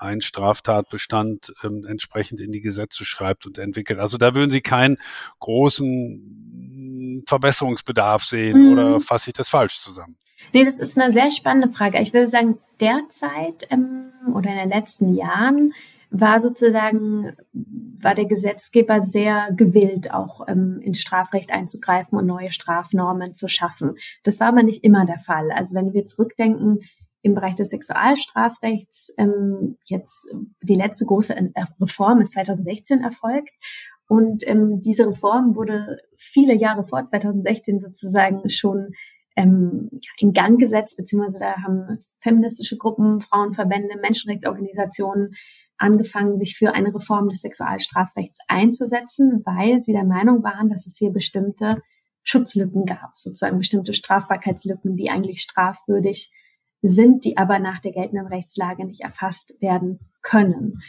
einen Straftatbestand ähm, entsprechend in die Gesetze schreibt und entwickelt. Also da würden Sie keinen großen Verbesserungsbedarf sehen mhm. oder fasse ich das falsch zusammen? Nee, das ist eine sehr spannende Frage. Ich würde sagen, derzeit ähm, oder in den letzten Jahren war sozusagen, war der Gesetzgeber sehr gewillt, auch ähm, ins Strafrecht einzugreifen und neue Strafnormen zu schaffen. Das war aber nicht immer der Fall. Also wenn wir zurückdenken, im Bereich des Sexualstrafrechts, ähm, jetzt die letzte große Reform ist 2016 erfolgt. Und ähm, diese Reform wurde viele Jahre vor 2016 sozusagen schon ähm, in Gang gesetzt, beziehungsweise da haben feministische Gruppen, Frauenverbände, Menschenrechtsorganisationen angefangen, sich für eine Reform des Sexualstrafrechts einzusetzen, weil sie der Meinung waren, dass es hier bestimmte Schutzlücken gab, sozusagen bestimmte Strafbarkeitslücken, die eigentlich strafwürdig sind, die aber nach der geltenden Rechtslage nicht erfasst werden können.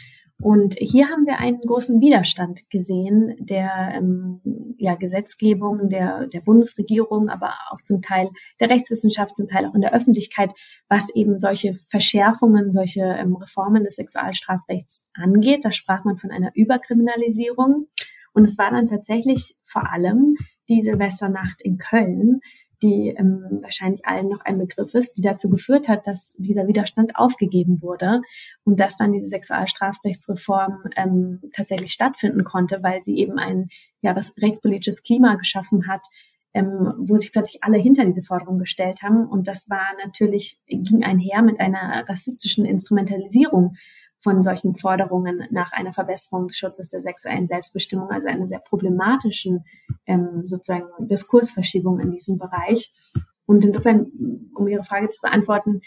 Und hier haben wir einen großen Widerstand gesehen der ähm, ja, Gesetzgebung der, der Bundesregierung, aber auch zum Teil der Rechtswissenschaft, zum Teil auch in der Öffentlichkeit, was eben solche Verschärfungen, solche ähm, Reformen des Sexualstrafrechts angeht. Da sprach man von einer Überkriminalisierung. Und es war dann tatsächlich vor allem die Silvesternacht in Köln, die ähm, wahrscheinlich allen noch ein Begriff ist, die dazu geführt hat, dass dieser Widerstand aufgegeben wurde und dass dann diese Sexualstrafrechtsreform ähm, tatsächlich stattfinden konnte, weil sie eben ein ja was rechtspolitisches Klima geschaffen hat, ähm, wo sich plötzlich alle hinter diese Forderung gestellt haben. Und das war natürlich ging einher mit einer rassistischen Instrumentalisierung von solchen Forderungen nach einer Verbesserung des Schutzes der sexuellen Selbstbestimmung, also einer sehr problematischen ähm, sozusagen Diskursverschiebung in diesem Bereich. Und insofern, um Ihre Frage zu beantworten,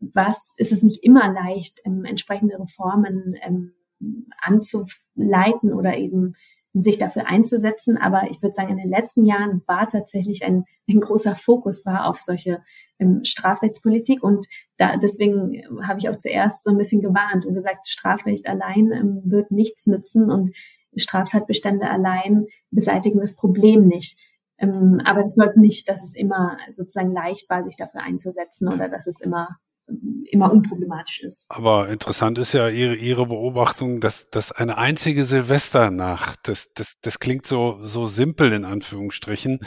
was ist es nicht immer leicht, ähm, entsprechende Reformen ähm, anzuleiten oder eben sich dafür einzusetzen. Aber ich würde sagen, in den letzten Jahren war tatsächlich ein, ein großer Fokus war auf solche ähm, Strafrechtspolitik. Und da, deswegen habe ich auch zuerst so ein bisschen gewarnt und gesagt, Strafrecht allein ähm, wird nichts nützen und Straftatbestände allein beseitigen das Problem nicht. Ähm, aber es bedeutet nicht, dass es immer sozusagen leicht war, sich dafür einzusetzen oder dass es immer immer unproblematisch ist. Aber interessant ist ja Ihre, Ihre Beobachtung, dass, dass eine einzige Silvesternacht, das, das, das klingt so, so simpel in Anführungsstrichen,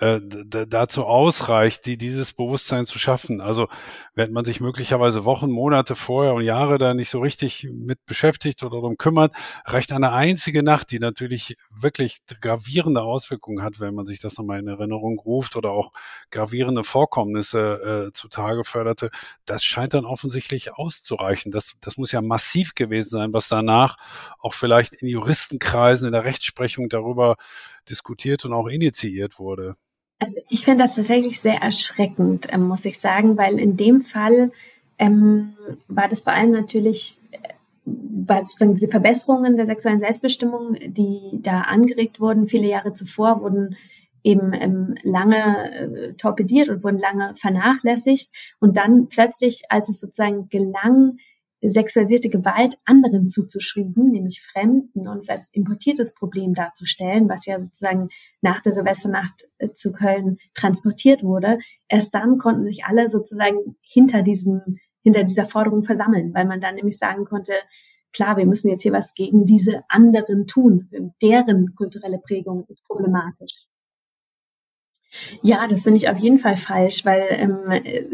äh, dazu ausreicht, die, dieses Bewusstsein zu schaffen. Also wenn man sich möglicherweise Wochen, Monate vorher und Jahre da nicht so richtig mit beschäftigt oder darum kümmert, reicht eine einzige Nacht, die natürlich wirklich gravierende Auswirkungen hat, wenn man sich das nochmal in Erinnerung ruft oder auch gravierende Vorkommnisse äh, zutage förderte. Das scheint dann offensichtlich auszureichen. Das, das muss ja massiv gewesen sein, was danach auch vielleicht in Juristenkreisen, in der Rechtsprechung darüber diskutiert und auch initiiert wurde. Also ich finde das tatsächlich sehr erschreckend, ähm, muss ich sagen, weil in dem Fall ähm, war das vor allem natürlich, äh, weil sozusagen diese Verbesserungen der sexuellen Selbstbestimmung, die da angeregt wurden, viele Jahre zuvor wurden eben ähm, lange äh, torpediert und wurden lange vernachlässigt. Und dann plötzlich, als es sozusagen gelang, sexualisierte Gewalt anderen zuzuschreiben, nämlich Fremden, und es als importiertes Problem darzustellen, was ja sozusagen nach der Silvesternacht äh, zu Köln transportiert wurde, erst dann konnten sich alle sozusagen hinter diesem, hinter dieser Forderung versammeln, weil man dann nämlich sagen konnte, klar, wir müssen jetzt hier was gegen diese anderen tun. Deren kulturelle Prägung ist problematisch. Ja, das finde ich auf jeden Fall falsch, weil ähm,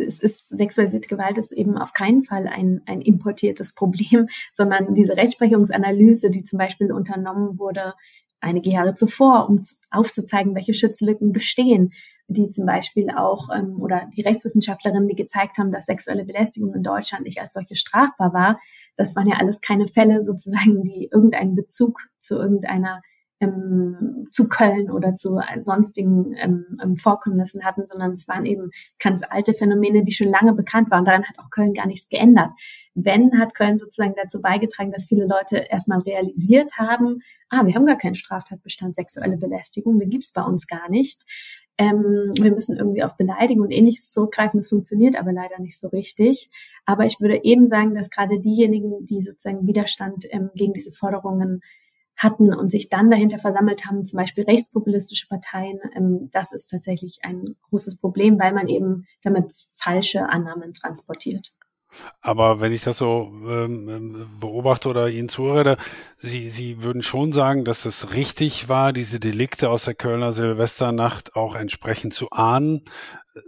es ist sexualisierte Gewalt ist eben auf keinen Fall ein, ein importiertes Problem, sondern diese Rechtsprechungsanalyse, die zum Beispiel unternommen wurde einige Jahre zuvor, um aufzuzeigen, welche Schutzlücken bestehen, die zum Beispiel auch ähm, oder die Rechtswissenschaftlerinnen, die gezeigt haben, dass sexuelle Belästigung in Deutschland nicht als solche strafbar war, das waren ja alles keine Fälle sozusagen, die irgendeinen Bezug zu irgendeiner ähm, zu Köln oder zu sonstigen ähm, ähm, Vorkommnissen hatten, sondern es waren eben ganz alte Phänomene, die schon lange bekannt waren. Daran hat auch Köln gar nichts geändert. Wenn, hat Köln sozusagen dazu beigetragen, dass viele Leute erstmal realisiert haben, ah, wir haben gar keinen Straftatbestand sexuelle Belästigung, den gibt's bei uns gar nicht. Ähm, wir müssen irgendwie auf Beleidigung und ähnliches zurückgreifen. Das funktioniert aber leider nicht so richtig. Aber ich würde eben sagen, dass gerade diejenigen, die sozusagen Widerstand ähm, gegen diese Forderungen hatten und sich dann dahinter versammelt haben, zum Beispiel rechtspopulistische Parteien, ähm, das ist tatsächlich ein großes Problem, weil man eben damit falsche Annahmen transportiert. Aber wenn ich das so ähm, ähm, beobachte oder Ihnen zuhöre, Sie, Sie würden schon sagen, dass es richtig war, diese Delikte aus der Kölner Silvesternacht auch entsprechend zu ahnen,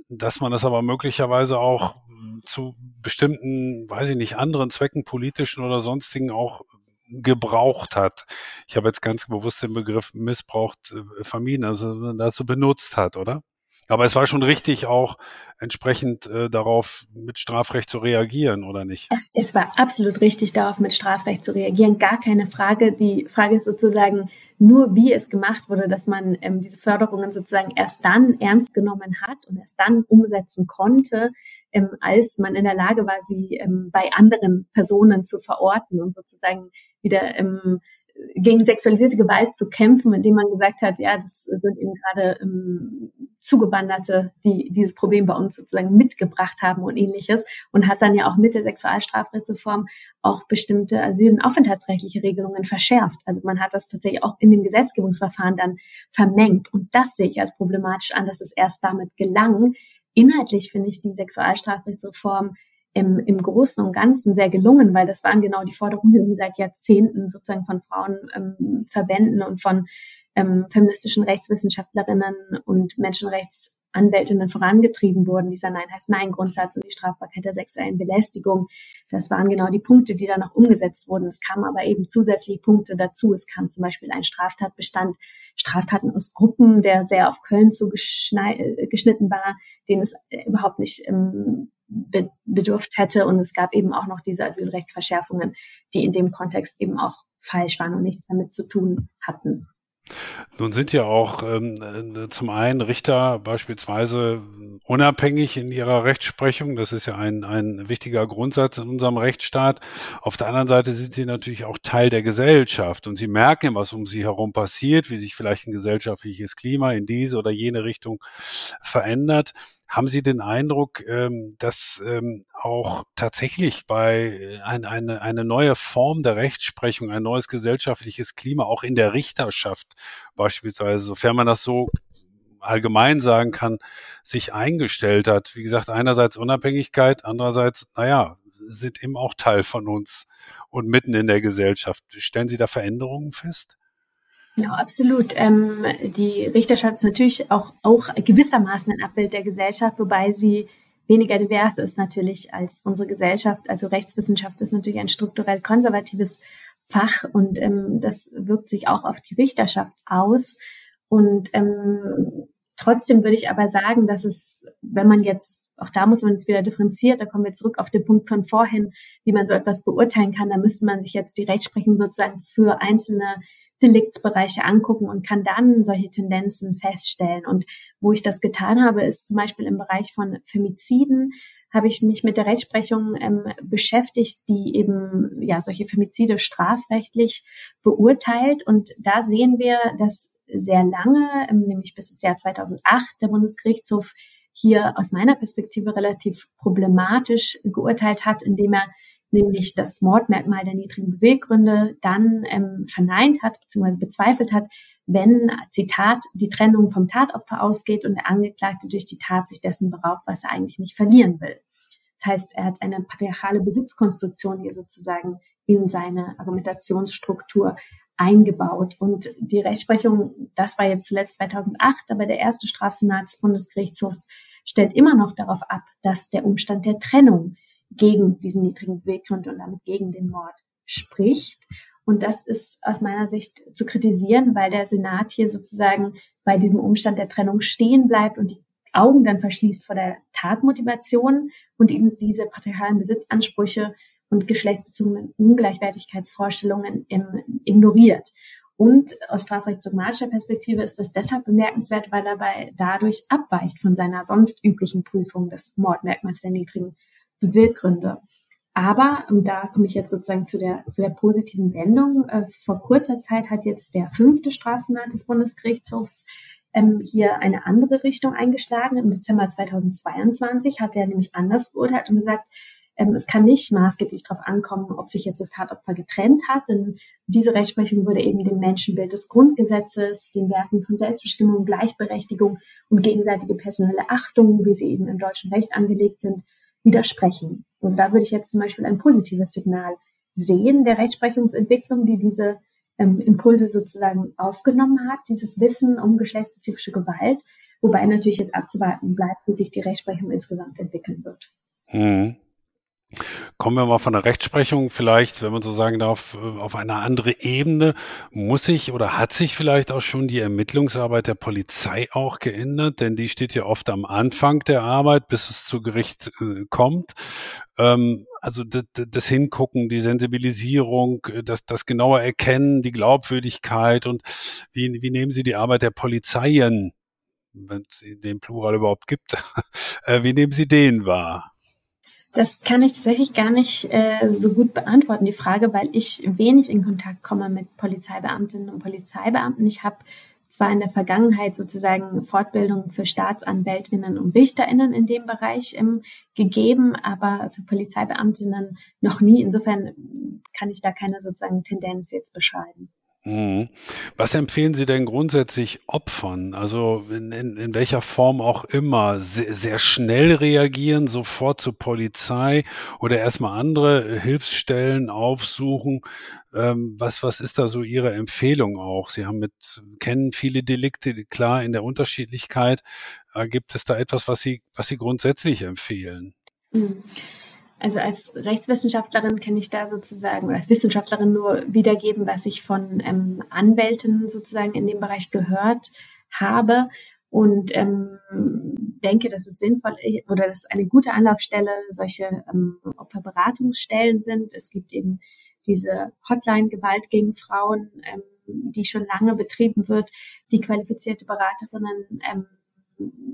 dass man das aber möglicherweise auch zu bestimmten, weiß ich nicht, anderen Zwecken, politischen oder sonstigen auch gebraucht hat. Ich habe jetzt ganz bewusst den Begriff missbraucht äh, vermieden, also dazu benutzt hat, oder? Aber es war schon richtig, auch entsprechend äh, darauf mit Strafrecht zu reagieren, oder nicht? Es war absolut richtig, darauf mit Strafrecht zu reagieren. Gar keine Frage. Die Frage ist sozusagen nur, wie es gemacht wurde, dass man ähm, diese Förderungen sozusagen erst dann ernst genommen hat und erst dann umsetzen konnte, ähm, als man in der Lage war, sie ähm, bei anderen Personen zu verorten und sozusagen wieder ähm, gegen sexualisierte Gewalt zu kämpfen, indem man gesagt hat, ja, das sind eben gerade ähm, Zugewanderte, die dieses Problem bei uns sozusagen mitgebracht haben und ähnliches und hat dann ja auch mit der Sexualstrafrechtsreform auch bestimmte asyl- und aufenthaltsrechtliche Regelungen verschärft. Also man hat das tatsächlich auch in dem Gesetzgebungsverfahren dann vermengt und das sehe ich als problematisch an, dass es erst damit gelang. Inhaltlich finde ich die Sexualstrafrechtsreform im, im Großen und Ganzen sehr gelungen, weil das waren genau die Forderungen, die seit Jahrzehnten sozusagen von Frauenverbänden ähm, und von ähm, feministischen Rechtswissenschaftlerinnen und Menschenrechtsanwältinnen vorangetrieben wurden. Dieser Nein heißt Nein Grundsatz und die Strafbarkeit der sexuellen Belästigung. Das waren genau die Punkte, die dann noch umgesetzt wurden. Es kamen aber eben zusätzliche Punkte dazu. Es kam zum Beispiel ein Straftatbestand, Straftaten aus Gruppen, der sehr auf Köln zugeschnitten war, den es überhaupt nicht ähm, bedurft hätte. Und es gab eben auch noch diese Asylrechtsverschärfungen, die in dem Kontext eben auch falsch waren und nichts damit zu tun hatten. Nun sind ja auch ähm, äh, zum einen Richter beispielsweise unabhängig in ihrer Rechtsprechung. Das ist ja ein, ein wichtiger Grundsatz in unserem Rechtsstaat. Auf der anderen Seite sind sie natürlich auch Teil der Gesellschaft und sie merken, was um sie herum passiert, wie sich vielleicht ein gesellschaftliches Klima in diese oder jene Richtung verändert. Haben Sie den Eindruck, ähm, dass ähm, auch tatsächlich bei ein, eine, eine neue Form der Rechtsprechung, ein neues gesellschaftliches Klima auch in der Richterschaft beispielsweise, sofern man das so allgemein sagen kann, sich eingestellt hat? Wie gesagt, einerseits Unabhängigkeit, andererseits, naja, sind eben auch Teil von uns und mitten in der Gesellschaft. Stellen Sie da Veränderungen fest? Ja, absolut. Ähm, die Richterschaft ist natürlich auch, auch gewissermaßen ein Abbild der Gesellschaft, wobei sie weniger divers ist natürlich als unsere Gesellschaft. Also Rechtswissenschaft ist natürlich ein strukturell konservatives Fach und ähm, das wirkt sich auch auf die Richterschaft aus. Und ähm, trotzdem würde ich aber sagen, dass es, wenn man jetzt, auch da muss man jetzt wieder differenziert, da kommen wir zurück auf den Punkt von vorhin, wie man so etwas beurteilen kann, da müsste man sich jetzt die Rechtsprechung sozusagen für einzelne Deliktsbereiche angucken und kann dann solche Tendenzen feststellen. Und wo ich das getan habe, ist zum Beispiel im Bereich von Femiziden habe ich mich mit der Rechtsprechung ähm, beschäftigt, die eben ja solche Femizide strafrechtlich beurteilt. Und da sehen wir, dass sehr lange, ähm, nämlich bis ins Jahr 2008, der Bundesgerichtshof hier aus meiner Perspektive relativ problematisch geurteilt hat, indem er nämlich das Mordmerkmal der niedrigen Beweggründe, dann ähm, verneint hat bzw. bezweifelt hat, wenn, Zitat, die Trennung vom Tatopfer ausgeht und der Angeklagte durch die Tat sich dessen beraubt, was er eigentlich nicht verlieren will. Das heißt, er hat eine patriarchale Besitzkonstruktion hier sozusagen in seine Argumentationsstruktur eingebaut. Und die Rechtsprechung, das war jetzt zuletzt 2008, aber der erste Strafsenat des Bundesgerichtshofs stellt immer noch darauf ab, dass der Umstand der Trennung gegen diesen niedrigen Beweggrund und damit gegen den Mord spricht. Und das ist aus meiner Sicht zu kritisieren, weil der Senat hier sozusagen bei diesem Umstand der Trennung stehen bleibt und die Augen dann verschließt vor der Tatmotivation und eben diese patriarchalen Besitzansprüche und geschlechtsbezogenen Ungleichwertigkeitsvorstellungen ignoriert. Und aus strafrechtsdogmatischer Perspektive ist das deshalb bemerkenswert, weil er dabei dadurch abweicht von seiner sonst üblichen Prüfung des Mordmerkmals der niedrigen Beweggründe. Aber, und da komme ich jetzt sozusagen zu der, zu der positiven Wendung, äh, vor kurzer Zeit hat jetzt der fünfte Strafsenat des Bundesgerichtshofs ähm, hier eine andere Richtung eingeschlagen. Im Dezember 2022 hat er nämlich anders beurteilt und gesagt, ähm, es kann nicht maßgeblich darauf ankommen, ob sich jetzt das Tatopfer getrennt hat, denn diese Rechtsprechung würde eben dem Menschenbild des Grundgesetzes, den Werten von Selbstbestimmung, Gleichberechtigung und gegenseitige personelle Achtung, wie sie eben im deutschen Recht angelegt sind, widersprechen. Also da würde ich jetzt zum Beispiel ein positives Signal sehen der Rechtsprechungsentwicklung, die diese ähm, Impulse sozusagen aufgenommen hat, dieses Wissen um geschlechtsspezifische Gewalt, wobei natürlich jetzt abzuwarten bleibt, wie sich die Rechtsprechung insgesamt entwickeln wird. Hm. Kommen wir mal von der Rechtsprechung vielleicht, wenn man so sagen darf, äh, auf eine andere Ebene. Muss sich oder hat sich vielleicht auch schon die Ermittlungsarbeit der Polizei auch geändert? Denn die steht ja oft am Anfang der Arbeit, bis es zu Gericht äh, kommt. Ähm, also das Hingucken, die Sensibilisierung, äh, das, das genaue Erkennen, die Glaubwürdigkeit und wie, wie nehmen Sie die Arbeit der Polizeien, wenn es den Plural überhaupt gibt, wie nehmen Sie den wahr? Das kann ich tatsächlich gar nicht äh, so gut beantworten, die Frage, weil ich wenig in Kontakt komme mit Polizeibeamtinnen und Polizeibeamten. Ich habe zwar in der Vergangenheit sozusagen Fortbildung für Staatsanwältinnen und Richterinnen in dem Bereich ähm, gegeben, aber für Polizeibeamtinnen noch nie. Insofern kann ich da keine sozusagen Tendenz jetzt beschreiben. Mhm. Was empfehlen Sie denn grundsätzlich Opfern? Also in, in, in welcher Form auch immer, sehr, sehr, schnell reagieren, sofort zur Polizei oder erstmal andere Hilfsstellen aufsuchen. Ähm, was, was ist da so Ihre Empfehlung auch? Sie haben mit, kennen viele Delikte, klar in der Unterschiedlichkeit. Äh, gibt es da etwas, was Sie, was Sie grundsätzlich empfehlen? Mhm. Also als Rechtswissenschaftlerin kann ich da sozusagen, oder als Wissenschaftlerin nur wiedergeben, was ich von ähm, Anwälten sozusagen in dem Bereich gehört habe und ähm, denke, dass es sinnvoll oder dass eine gute Anlaufstelle solche ähm, Opferberatungsstellen sind. Es gibt eben diese Hotline Gewalt gegen Frauen, ähm, die schon lange betrieben wird, die qualifizierte Beraterinnen ähm,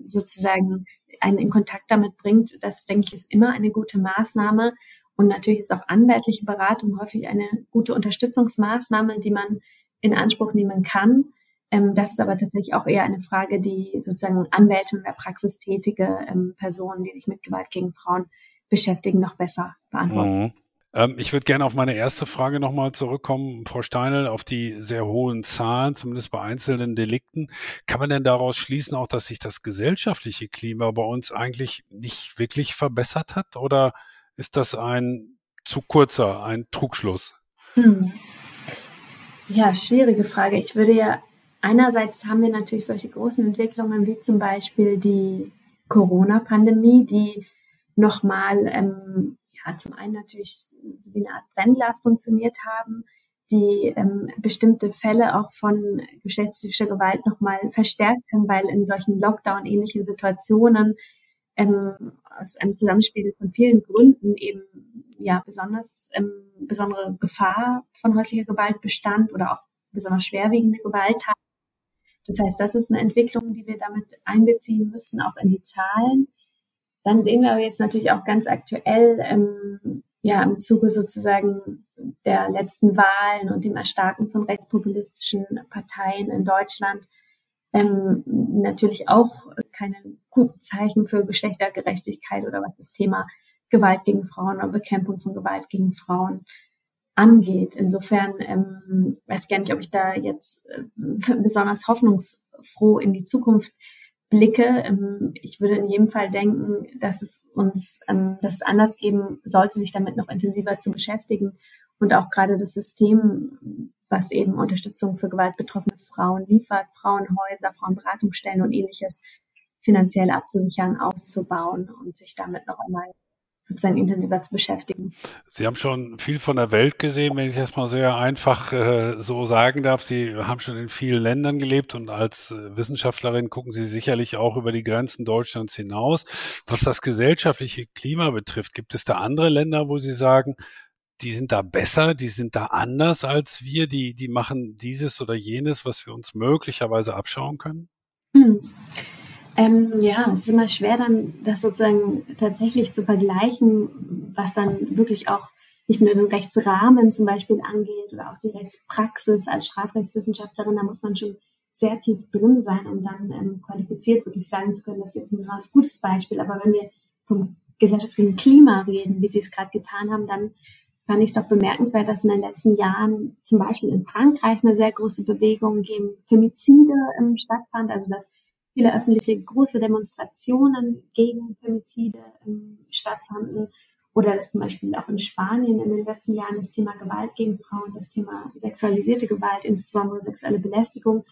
sozusagen einen in Kontakt damit bringt, das denke ich ist immer eine gute Maßnahme. Und natürlich ist auch anwältliche Beratung häufig eine gute Unterstützungsmaßnahme, die man in Anspruch nehmen kann. Ähm, das ist aber tatsächlich auch eher eine Frage, die sozusagen Anwälte und der Praxis tätige ähm, Personen, die sich mit Gewalt gegen Frauen beschäftigen, noch besser beantworten. Mhm. Ähm, ich würde gerne auf meine erste Frage nochmal zurückkommen, Frau Steinel, auf die sehr hohen Zahlen, zumindest bei einzelnen Delikten. Kann man denn daraus schließen auch, dass sich das gesellschaftliche Klima bei uns eigentlich nicht wirklich verbessert hat? Oder ist das ein zu kurzer, ein Trugschluss? Hm. Ja, schwierige Frage. Ich würde ja, einerseits haben wir natürlich solche großen Entwicklungen wie zum Beispiel die Corona-Pandemie, die nochmal ähm, ja, zum einen natürlich so wie eine Art Brennglas funktioniert haben, die ähm, bestimmte Fälle auch von geschlechtsspezifischer Gewalt nochmal verstärkt haben, weil in solchen Lockdown-ähnlichen Situationen ähm, aus einem Zusammenspiel von vielen Gründen eben ja besonders ähm, besondere Gefahr von häuslicher Gewalt bestand oder auch besonders schwerwiegende Gewalttaten. Das heißt, das ist eine Entwicklung, die wir damit einbeziehen müssten, auch in die Zahlen. Dann sehen wir aber jetzt natürlich auch ganz aktuell ähm, ja im Zuge sozusagen der letzten Wahlen und dem Erstarken von rechtspopulistischen Parteien in Deutschland ähm, natürlich auch keine guten Zeichen für Geschlechtergerechtigkeit oder was das Thema Gewalt gegen Frauen oder Bekämpfung von Gewalt gegen Frauen angeht. Insofern ähm, weiß gar nicht, ob ich da jetzt äh, besonders hoffnungsfroh in die Zukunft blicke. Ähm, ich würde in jedem Fall denken, dass es uns ähm, das anders geben sollte, sich damit noch intensiver zu beschäftigen und auch gerade das System, was eben Unterstützung für gewaltbetroffene Frauen liefert, Frauenhäuser, Frauenberatungsstellen und ähnliches finanziell abzusichern, auszubauen und sich damit noch einmal sozusagen intensiver zu beschäftigen. Sie haben schon viel von der Welt gesehen, wenn ich das mal sehr einfach äh, so sagen darf. Sie haben schon in vielen Ländern gelebt und als äh, Wissenschaftlerin gucken Sie sicherlich auch über die Grenzen Deutschlands hinaus. Was das gesellschaftliche Klima betrifft, gibt es da andere Länder, wo Sie sagen, die sind da besser, die sind da anders als wir, die, die machen dieses oder jenes, was wir uns möglicherweise abschauen können? Hm. Ähm, ja, es ist immer schwer, dann das sozusagen tatsächlich zu vergleichen, was dann wirklich auch nicht nur den Rechtsrahmen zum Beispiel angeht oder auch die Rechtspraxis als Strafrechtswissenschaftlerin. Da muss man schon sehr tief drin sein, um dann ähm, qualifiziert wirklich sagen zu können, das ist jetzt ein besonders gutes Beispiel. Aber wenn wir vom gesellschaftlichen Klima reden, wie Sie es gerade getan haben, dann fand ich es doch bemerkenswert, dass in den letzten Jahren zum Beispiel in Frankreich eine sehr große Bewegung gegen Femizide ähm, stattfand, also dass viele öffentliche große Demonstrationen gegen Femizide ähm, stattfanden oder dass zum Beispiel auch in Spanien in den letzten Jahren das Thema Gewalt gegen Frauen, das Thema sexualisierte Gewalt, insbesondere sexuelle Belästigung,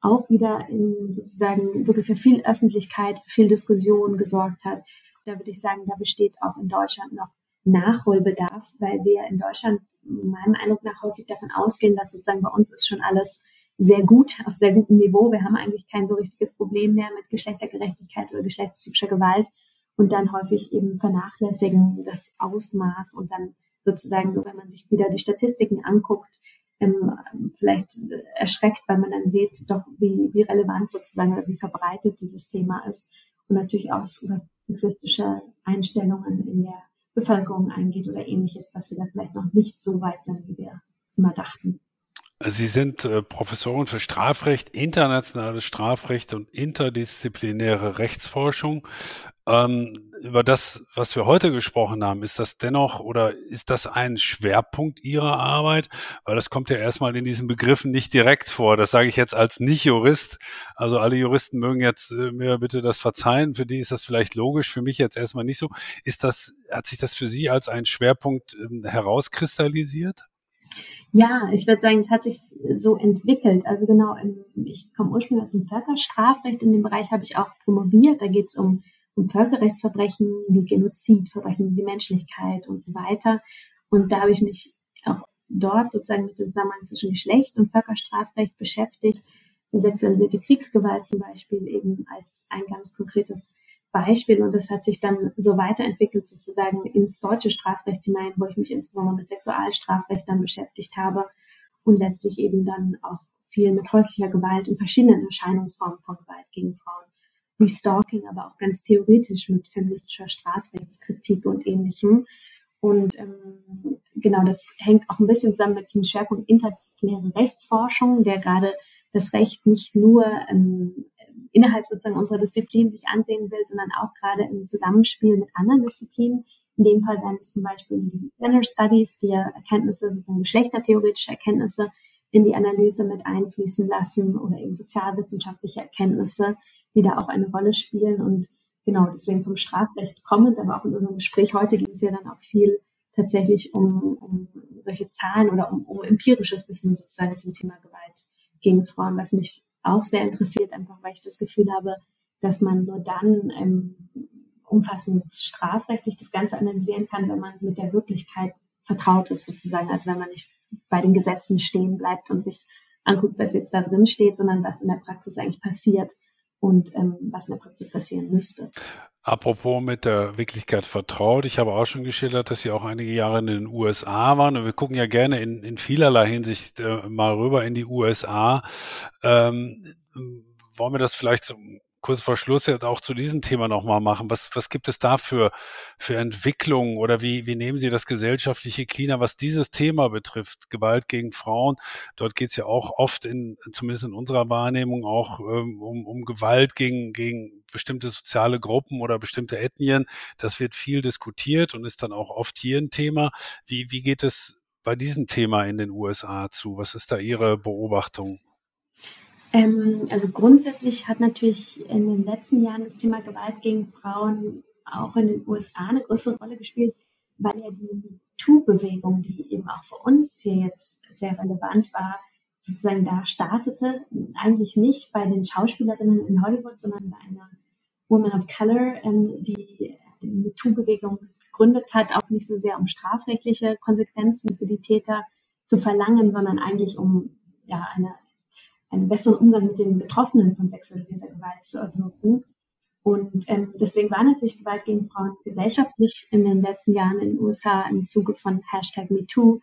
auch wieder in sozusagen wirklich für viel Öffentlichkeit, für viel Diskussion gesorgt hat. Da würde ich sagen, da besteht auch in Deutschland noch Nachholbedarf, weil wir in Deutschland meinem Eindruck nach häufig davon ausgehen, dass sozusagen bei uns ist schon alles sehr gut, auf sehr gutem Niveau. Wir haben eigentlich kein so richtiges Problem mehr mit Geschlechtergerechtigkeit oder geschlechtsspezifischer Gewalt und dann häufig eben vernachlässigen das Ausmaß und dann sozusagen, wenn man sich wieder die Statistiken anguckt, ähm, vielleicht erschreckt, weil man dann sieht, doch wie, wie relevant sozusagen wie verbreitet dieses Thema ist und natürlich auch was sexistische Einstellungen in der Bevölkerung eingeht oder ähnliches, dass wir da vielleicht noch nicht so weit sind, wie wir immer dachten. Sie sind äh, Professorin für Strafrecht, internationales Strafrecht und interdisziplinäre Rechtsforschung. Ähm, über das, was wir heute gesprochen haben, ist das dennoch oder ist das ein Schwerpunkt Ihrer Arbeit? Weil das kommt ja erstmal in diesen Begriffen nicht direkt vor. Das sage ich jetzt als Nicht-Jurist. Also alle Juristen mögen jetzt äh, mir bitte das verzeihen. Für die ist das vielleicht logisch, für mich jetzt erstmal nicht so. Ist das, hat sich das für Sie als ein Schwerpunkt äh, herauskristallisiert? Ja, ich würde sagen, es hat sich so entwickelt. Also genau, ich komme ursprünglich aus dem Völkerstrafrecht. In dem Bereich habe ich auch promoviert. Da geht es um um Völkerrechtsverbrechen wie Genozid, Verbrechen gegen die Menschlichkeit und so weiter. Und da habe ich mich auch dort sozusagen mit dem Zusammenhang zwischen Geschlecht und Völkerstrafrecht beschäftigt. Sexualisierte Kriegsgewalt zum Beispiel eben als ein ganz konkretes Beispiel. Und das hat sich dann so weiterentwickelt sozusagen ins deutsche Strafrecht hinein, wo ich mich insbesondere mit Sexualstrafrecht dann beschäftigt habe und letztlich eben dann auch viel mit häuslicher Gewalt und verschiedenen Erscheinungsformen von Gewalt gegen Frauen wie Stalking, aber auch ganz theoretisch mit feministischer Strafrechtskritik und ähnlichem. Und ähm, genau, das hängt auch ein bisschen zusammen mit dem Schwerpunkt interdisziplinäre Rechtsforschung, der gerade das Recht nicht nur ähm, innerhalb sozusagen unserer Disziplin sich ansehen will, sondern auch gerade im Zusammenspiel mit anderen Disziplinen. In dem Fall wären es zum Beispiel die Gender Studies, die ja Erkenntnisse, sozusagen geschlechtertheoretische Erkenntnisse in die Analyse mit einfließen lassen oder eben sozialwissenschaftliche Erkenntnisse, die da auch eine Rolle spielen. Und genau deswegen vom Strafrecht kommend, aber auch in unserem Gespräch heute ging es ja dann auch viel tatsächlich um, um solche Zahlen oder um, um empirisches Wissen sozusagen zum Thema Gewalt gegen Frauen, was mich auch sehr interessiert, einfach weil ich das Gefühl habe, dass man nur dann ähm, umfassend strafrechtlich das Ganze analysieren kann, wenn man mit der Wirklichkeit vertraut ist sozusagen, also wenn man nicht bei den Gesetzen stehen bleibt und sich anguckt, was jetzt da drin steht, sondern was in der Praxis eigentlich passiert und ähm, was in der Praxis passieren müsste. Apropos mit der Wirklichkeit vertraut. Ich habe auch schon geschildert, dass Sie auch einige Jahre in den USA waren. Und wir gucken ja gerne in, in vielerlei Hinsicht äh, mal rüber in die USA. Ähm, wollen wir das vielleicht so kurz vor Schluss jetzt auch zu diesem Thema nochmal machen. Was, was gibt es da für, für Entwicklungen oder wie, wie nehmen Sie das gesellschaftliche Klima, was dieses Thema betrifft, Gewalt gegen Frauen? Dort geht es ja auch oft in, zumindest in unserer Wahrnehmung, auch ähm, um, um Gewalt gegen, gegen bestimmte soziale Gruppen oder bestimmte Ethnien. Das wird viel diskutiert und ist dann auch oft hier ein Thema. Wie, wie geht es bei diesem Thema in den USA zu? Was ist da Ihre Beobachtung? Ähm, also grundsätzlich hat natürlich in den letzten Jahren das Thema Gewalt gegen Frauen auch in den USA eine größere Rolle gespielt, weil ja die MeToo-Bewegung, die eben auch für uns hier jetzt sehr relevant war, sozusagen da startete. Eigentlich nicht bei den Schauspielerinnen in Hollywood, sondern bei einer Woman of Color, ähm, die MeToo-Bewegung gegründet hat, auch nicht so sehr um strafrechtliche Konsequenzen für die Täter zu verlangen, sondern eigentlich um ja, eine einen besseren Umgang mit den Betroffenen von sexualisierter Gewalt zu erwirken. Und ähm, deswegen war natürlich Gewalt gegen Frauen gesellschaftlich in den letzten Jahren in den USA im Zuge von Hashtag MeToo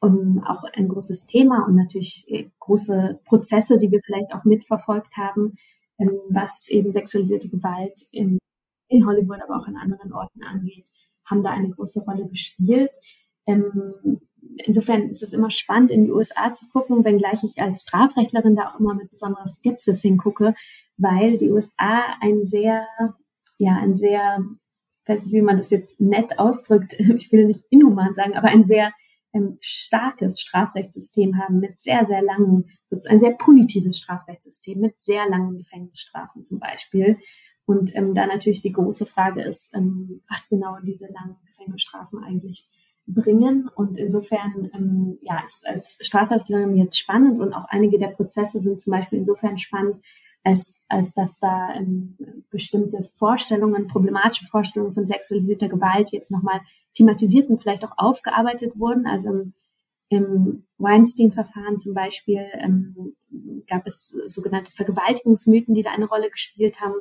um, auch ein großes Thema und natürlich äh, große Prozesse, die wir vielleicht auch mitverfolgt haben, ähm, was eben sexualisierte Gewalt in, in Hollywood, aber auch in anderen Orten angeht, haben da eine große Rolle gespielt. Ähm, insofern ist es immer spannend, in die USA zu gucken, wenngleich ich als Strafrechtlerin da auch immer mit besonderer Skepsis hingucke, weil die USA ein sehr, ja, ein sehr weiß nicht, wie man das jetzt nett ausdrückt, ich will nicht inhuman sagen, aber ein sehr ähm, starkes Strafrechtssystem haben mit sehr, sehr langen, sozusagen ein sehr punitives Strafrechtssystem mit sehr langen Gefängnisstrafen zum Beispiel. Und ähm, da natürlich die große Frage ist, ähm, was genau diese langen Gefängnisstrafen eigentlich bringen. Und insofern ähm, ja, ist als Strafrechtlerin jetzt spannend und auch einige der Prozesse sind zum Beispiel insofern spannend, als, als dass da ähm, bestimmte Vorstellungen, problematische Vorstellungen von sexualisierter Gewalt jetzt nochmal thematisiert und vielleicht auch aufgearbeitet wurden. Also im, im Weinstein-Verfahren zum Beispiel ähm, gab es sogenannte Vergewaltigungsmythen, die da eine Rolle gespielt haben.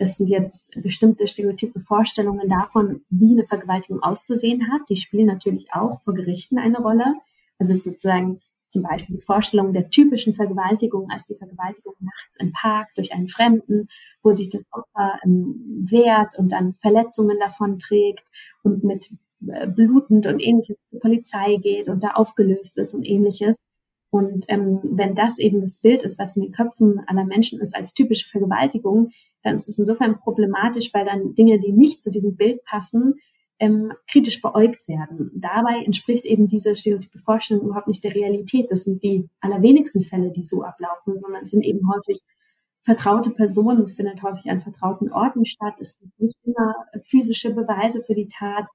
Das sind jetzt bestimmte stereotype Vorstellungen davon, wie eine Vergewaltigung auszusehen hat. Die spielen natürlich auch vor Gerichten eine Rolle. Also sozusagen zum Beispiel die Vorstellung der typischen Vergewaltigung als die Vergewaltigung nachts im Park durch einen Fremden, wo sich das Opfer ähm, wehrt und dann Verletzungen davon trägt und mit äh, blutend und ähnliches zur Polizei geht und da aufgelöst ist und ähnliches. Und ähm, wenn das eben das Bild ist, was in den Köpfen aller Menschen ist als typische Vergewaltigung, dann ist es insofern problematisch, weil dann Dinge, die nicht zu diesem Bild passen, ähm, kritisch beäugt werden. Dabei entspricht eben diese stereotype Vorstellung überhaupt nicht der Realität. Das sind die allerwenigsten Fälle, die so ablaufen, sondern es sind eben häufig vertraute Personen. Es findet häufig an vertrauten Orten statt. Es sind nicht immer physische Beweise für die Tat.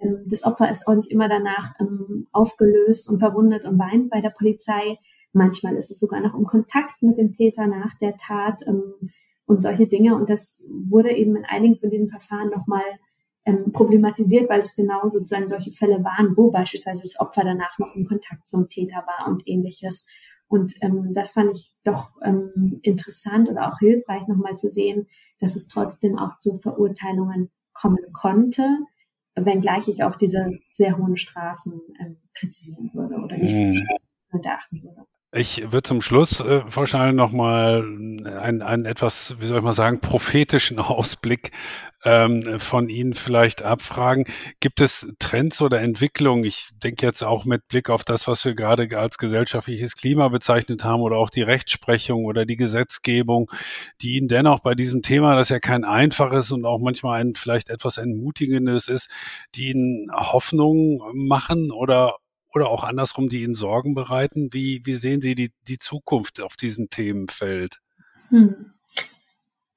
Ähm, das Opfer ist auch nicht immer danach ähm, aufgelöst und verwundet und weint bei der Polizei. Manchmal ist es sogar noch im Kontakt mit dem Täter nach der Tat ähm, und solche Dinge. Und das wurde eben in einigen von diesen Verfahren nochmal ähm, problematisiert, weil es genau sozusagen solche Fälle waren, wo beispielsweise das Opfer danach noch im Kontakt zum Täter war und ähnliches. Und ähm, das fand ich doch ähm, interessant oder auch hilfreich nochmal zu sehen, dass es trotzdem auch zu Verurteilungen kommen konnte, wenngleich ich auch diese sehr hohen Strafen ähm, kritisieren würde oder nicht mhm. beachten würde. Ich würde zum Schluss, äh, Schall, nochmal einen, einen etwas, wie soll ich mal sagen, prophetischen Ausblick ähm, von Ihnen vielleicht abfragen. Gibt es Trends oder Entwicklungen? Ich denke jetzt auch mit Blick auf das, was wir gerade als gesellschaftliches Klima bezeichnet haben oder auch die Rechtsprechung oder die Gesetzgebung, die Ihnen dennoch bei diesem Thema, das ja kein einfaches und auch manchmal ein vielleicht etwas entmutigendes ist, die Ihnen Hoffnung machen oder oder auch andersrum, die Ihnen Sorgen bereiten? Wie, wie sehen Sie die, die Zukunft auf diesem Themenfeld? Hm.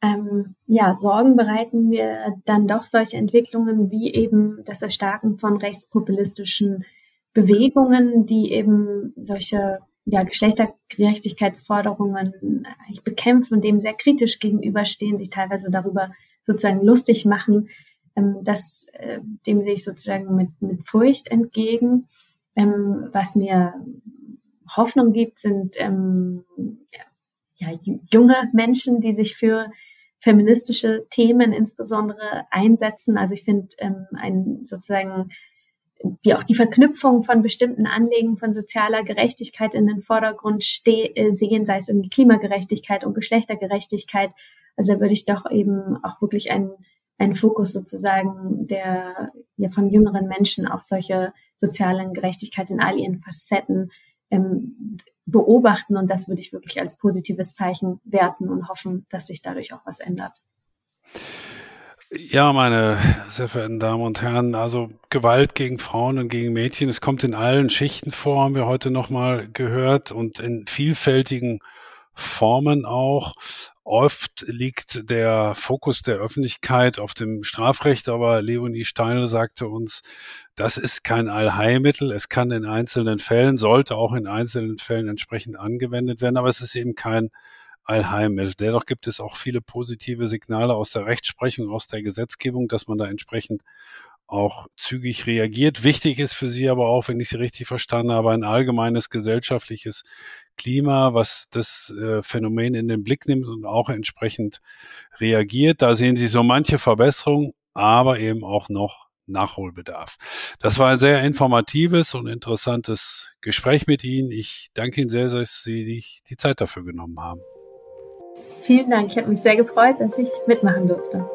Ähm, ja, Sorgen bereiten mir dann doch solche Entwicklungen wie eben das Erstarken von rechtspopulistischen Bewegungen, die eben solche ja, Geschlechtergerechtigkeitsforderungen eigentlich bekämpfen und dem sehr kritisch gegenüberstehen, sich teilweise darüber sozusagen lustig machen. Ähm, das, äh, dem sehe ich sozusagen mit, mit Furcht entgegen. Ähm, was mir Hoffnung gibt, sind ähm, ja, junge Menschen, die sich für feministische Themen insbesondere einsetzen. Also ich finde ähm, ein sozusagen die auch die Verknüpfung von bestimmten Anliegen von sozialer Gerechtigkeit in den Vordergrund äh, sehen, sei es irgendwie Klimagerechtigkeit und Geschlechtergerechtigkeit. Also da würde ich doch eben auch wirklich einen, einen Fokus sozusagen der ja von jüngeren Menschen auf solche sozialen Gerechtigkeit in all ihren Facetten ähm, beobachten. Und das würde ich wirklich als positives Zeichen werten und hoffen, dass sich dadurch auch was ändert. Ja, meine sehr verehrten Damen und Herren, also Gewalt gegen Frauen und gegen Mädchen, es kommt in allen Schichten vor, haben wir heute nochmal gehört und in vielfältigen Formen auch. Oft liegt der Fokus der Öffentlichkeit auf dem Strafrecht, aber Leonie Steiner sagte uns, das ist kein Allheilmittel. Es kann in einzelnen Fällen, sollte auch in einzelnen Fällen entsprechend angewendet werden, aber es ist eben kein Allheilmittel. Dennoch gibt es auch viele positive Signale aus der Rechtsprechung, aus der Gesetzgebung, dass man da entsprechend auch zügig reagiert. Wichtig ist für Sie aber auch, wenn ich Sie richtig verstanden habe, ein allgemeines gesellschaftliches Klima, was das äh, Phänomen in den Blick nimmt und auch entsprechend reagiert. Da sehen Sie so manche Verbesserung, aber eben auch noch Nachholbedarf. Das war ein sehr informatives und interessantes Gespräch mit Ihnen. Ich danke Ihnen sehr, dass Sie die Zeit dafür genommen haben. Vielen Dank. Ich habe mich sehr gefreut, dass ich mitmachen durfte.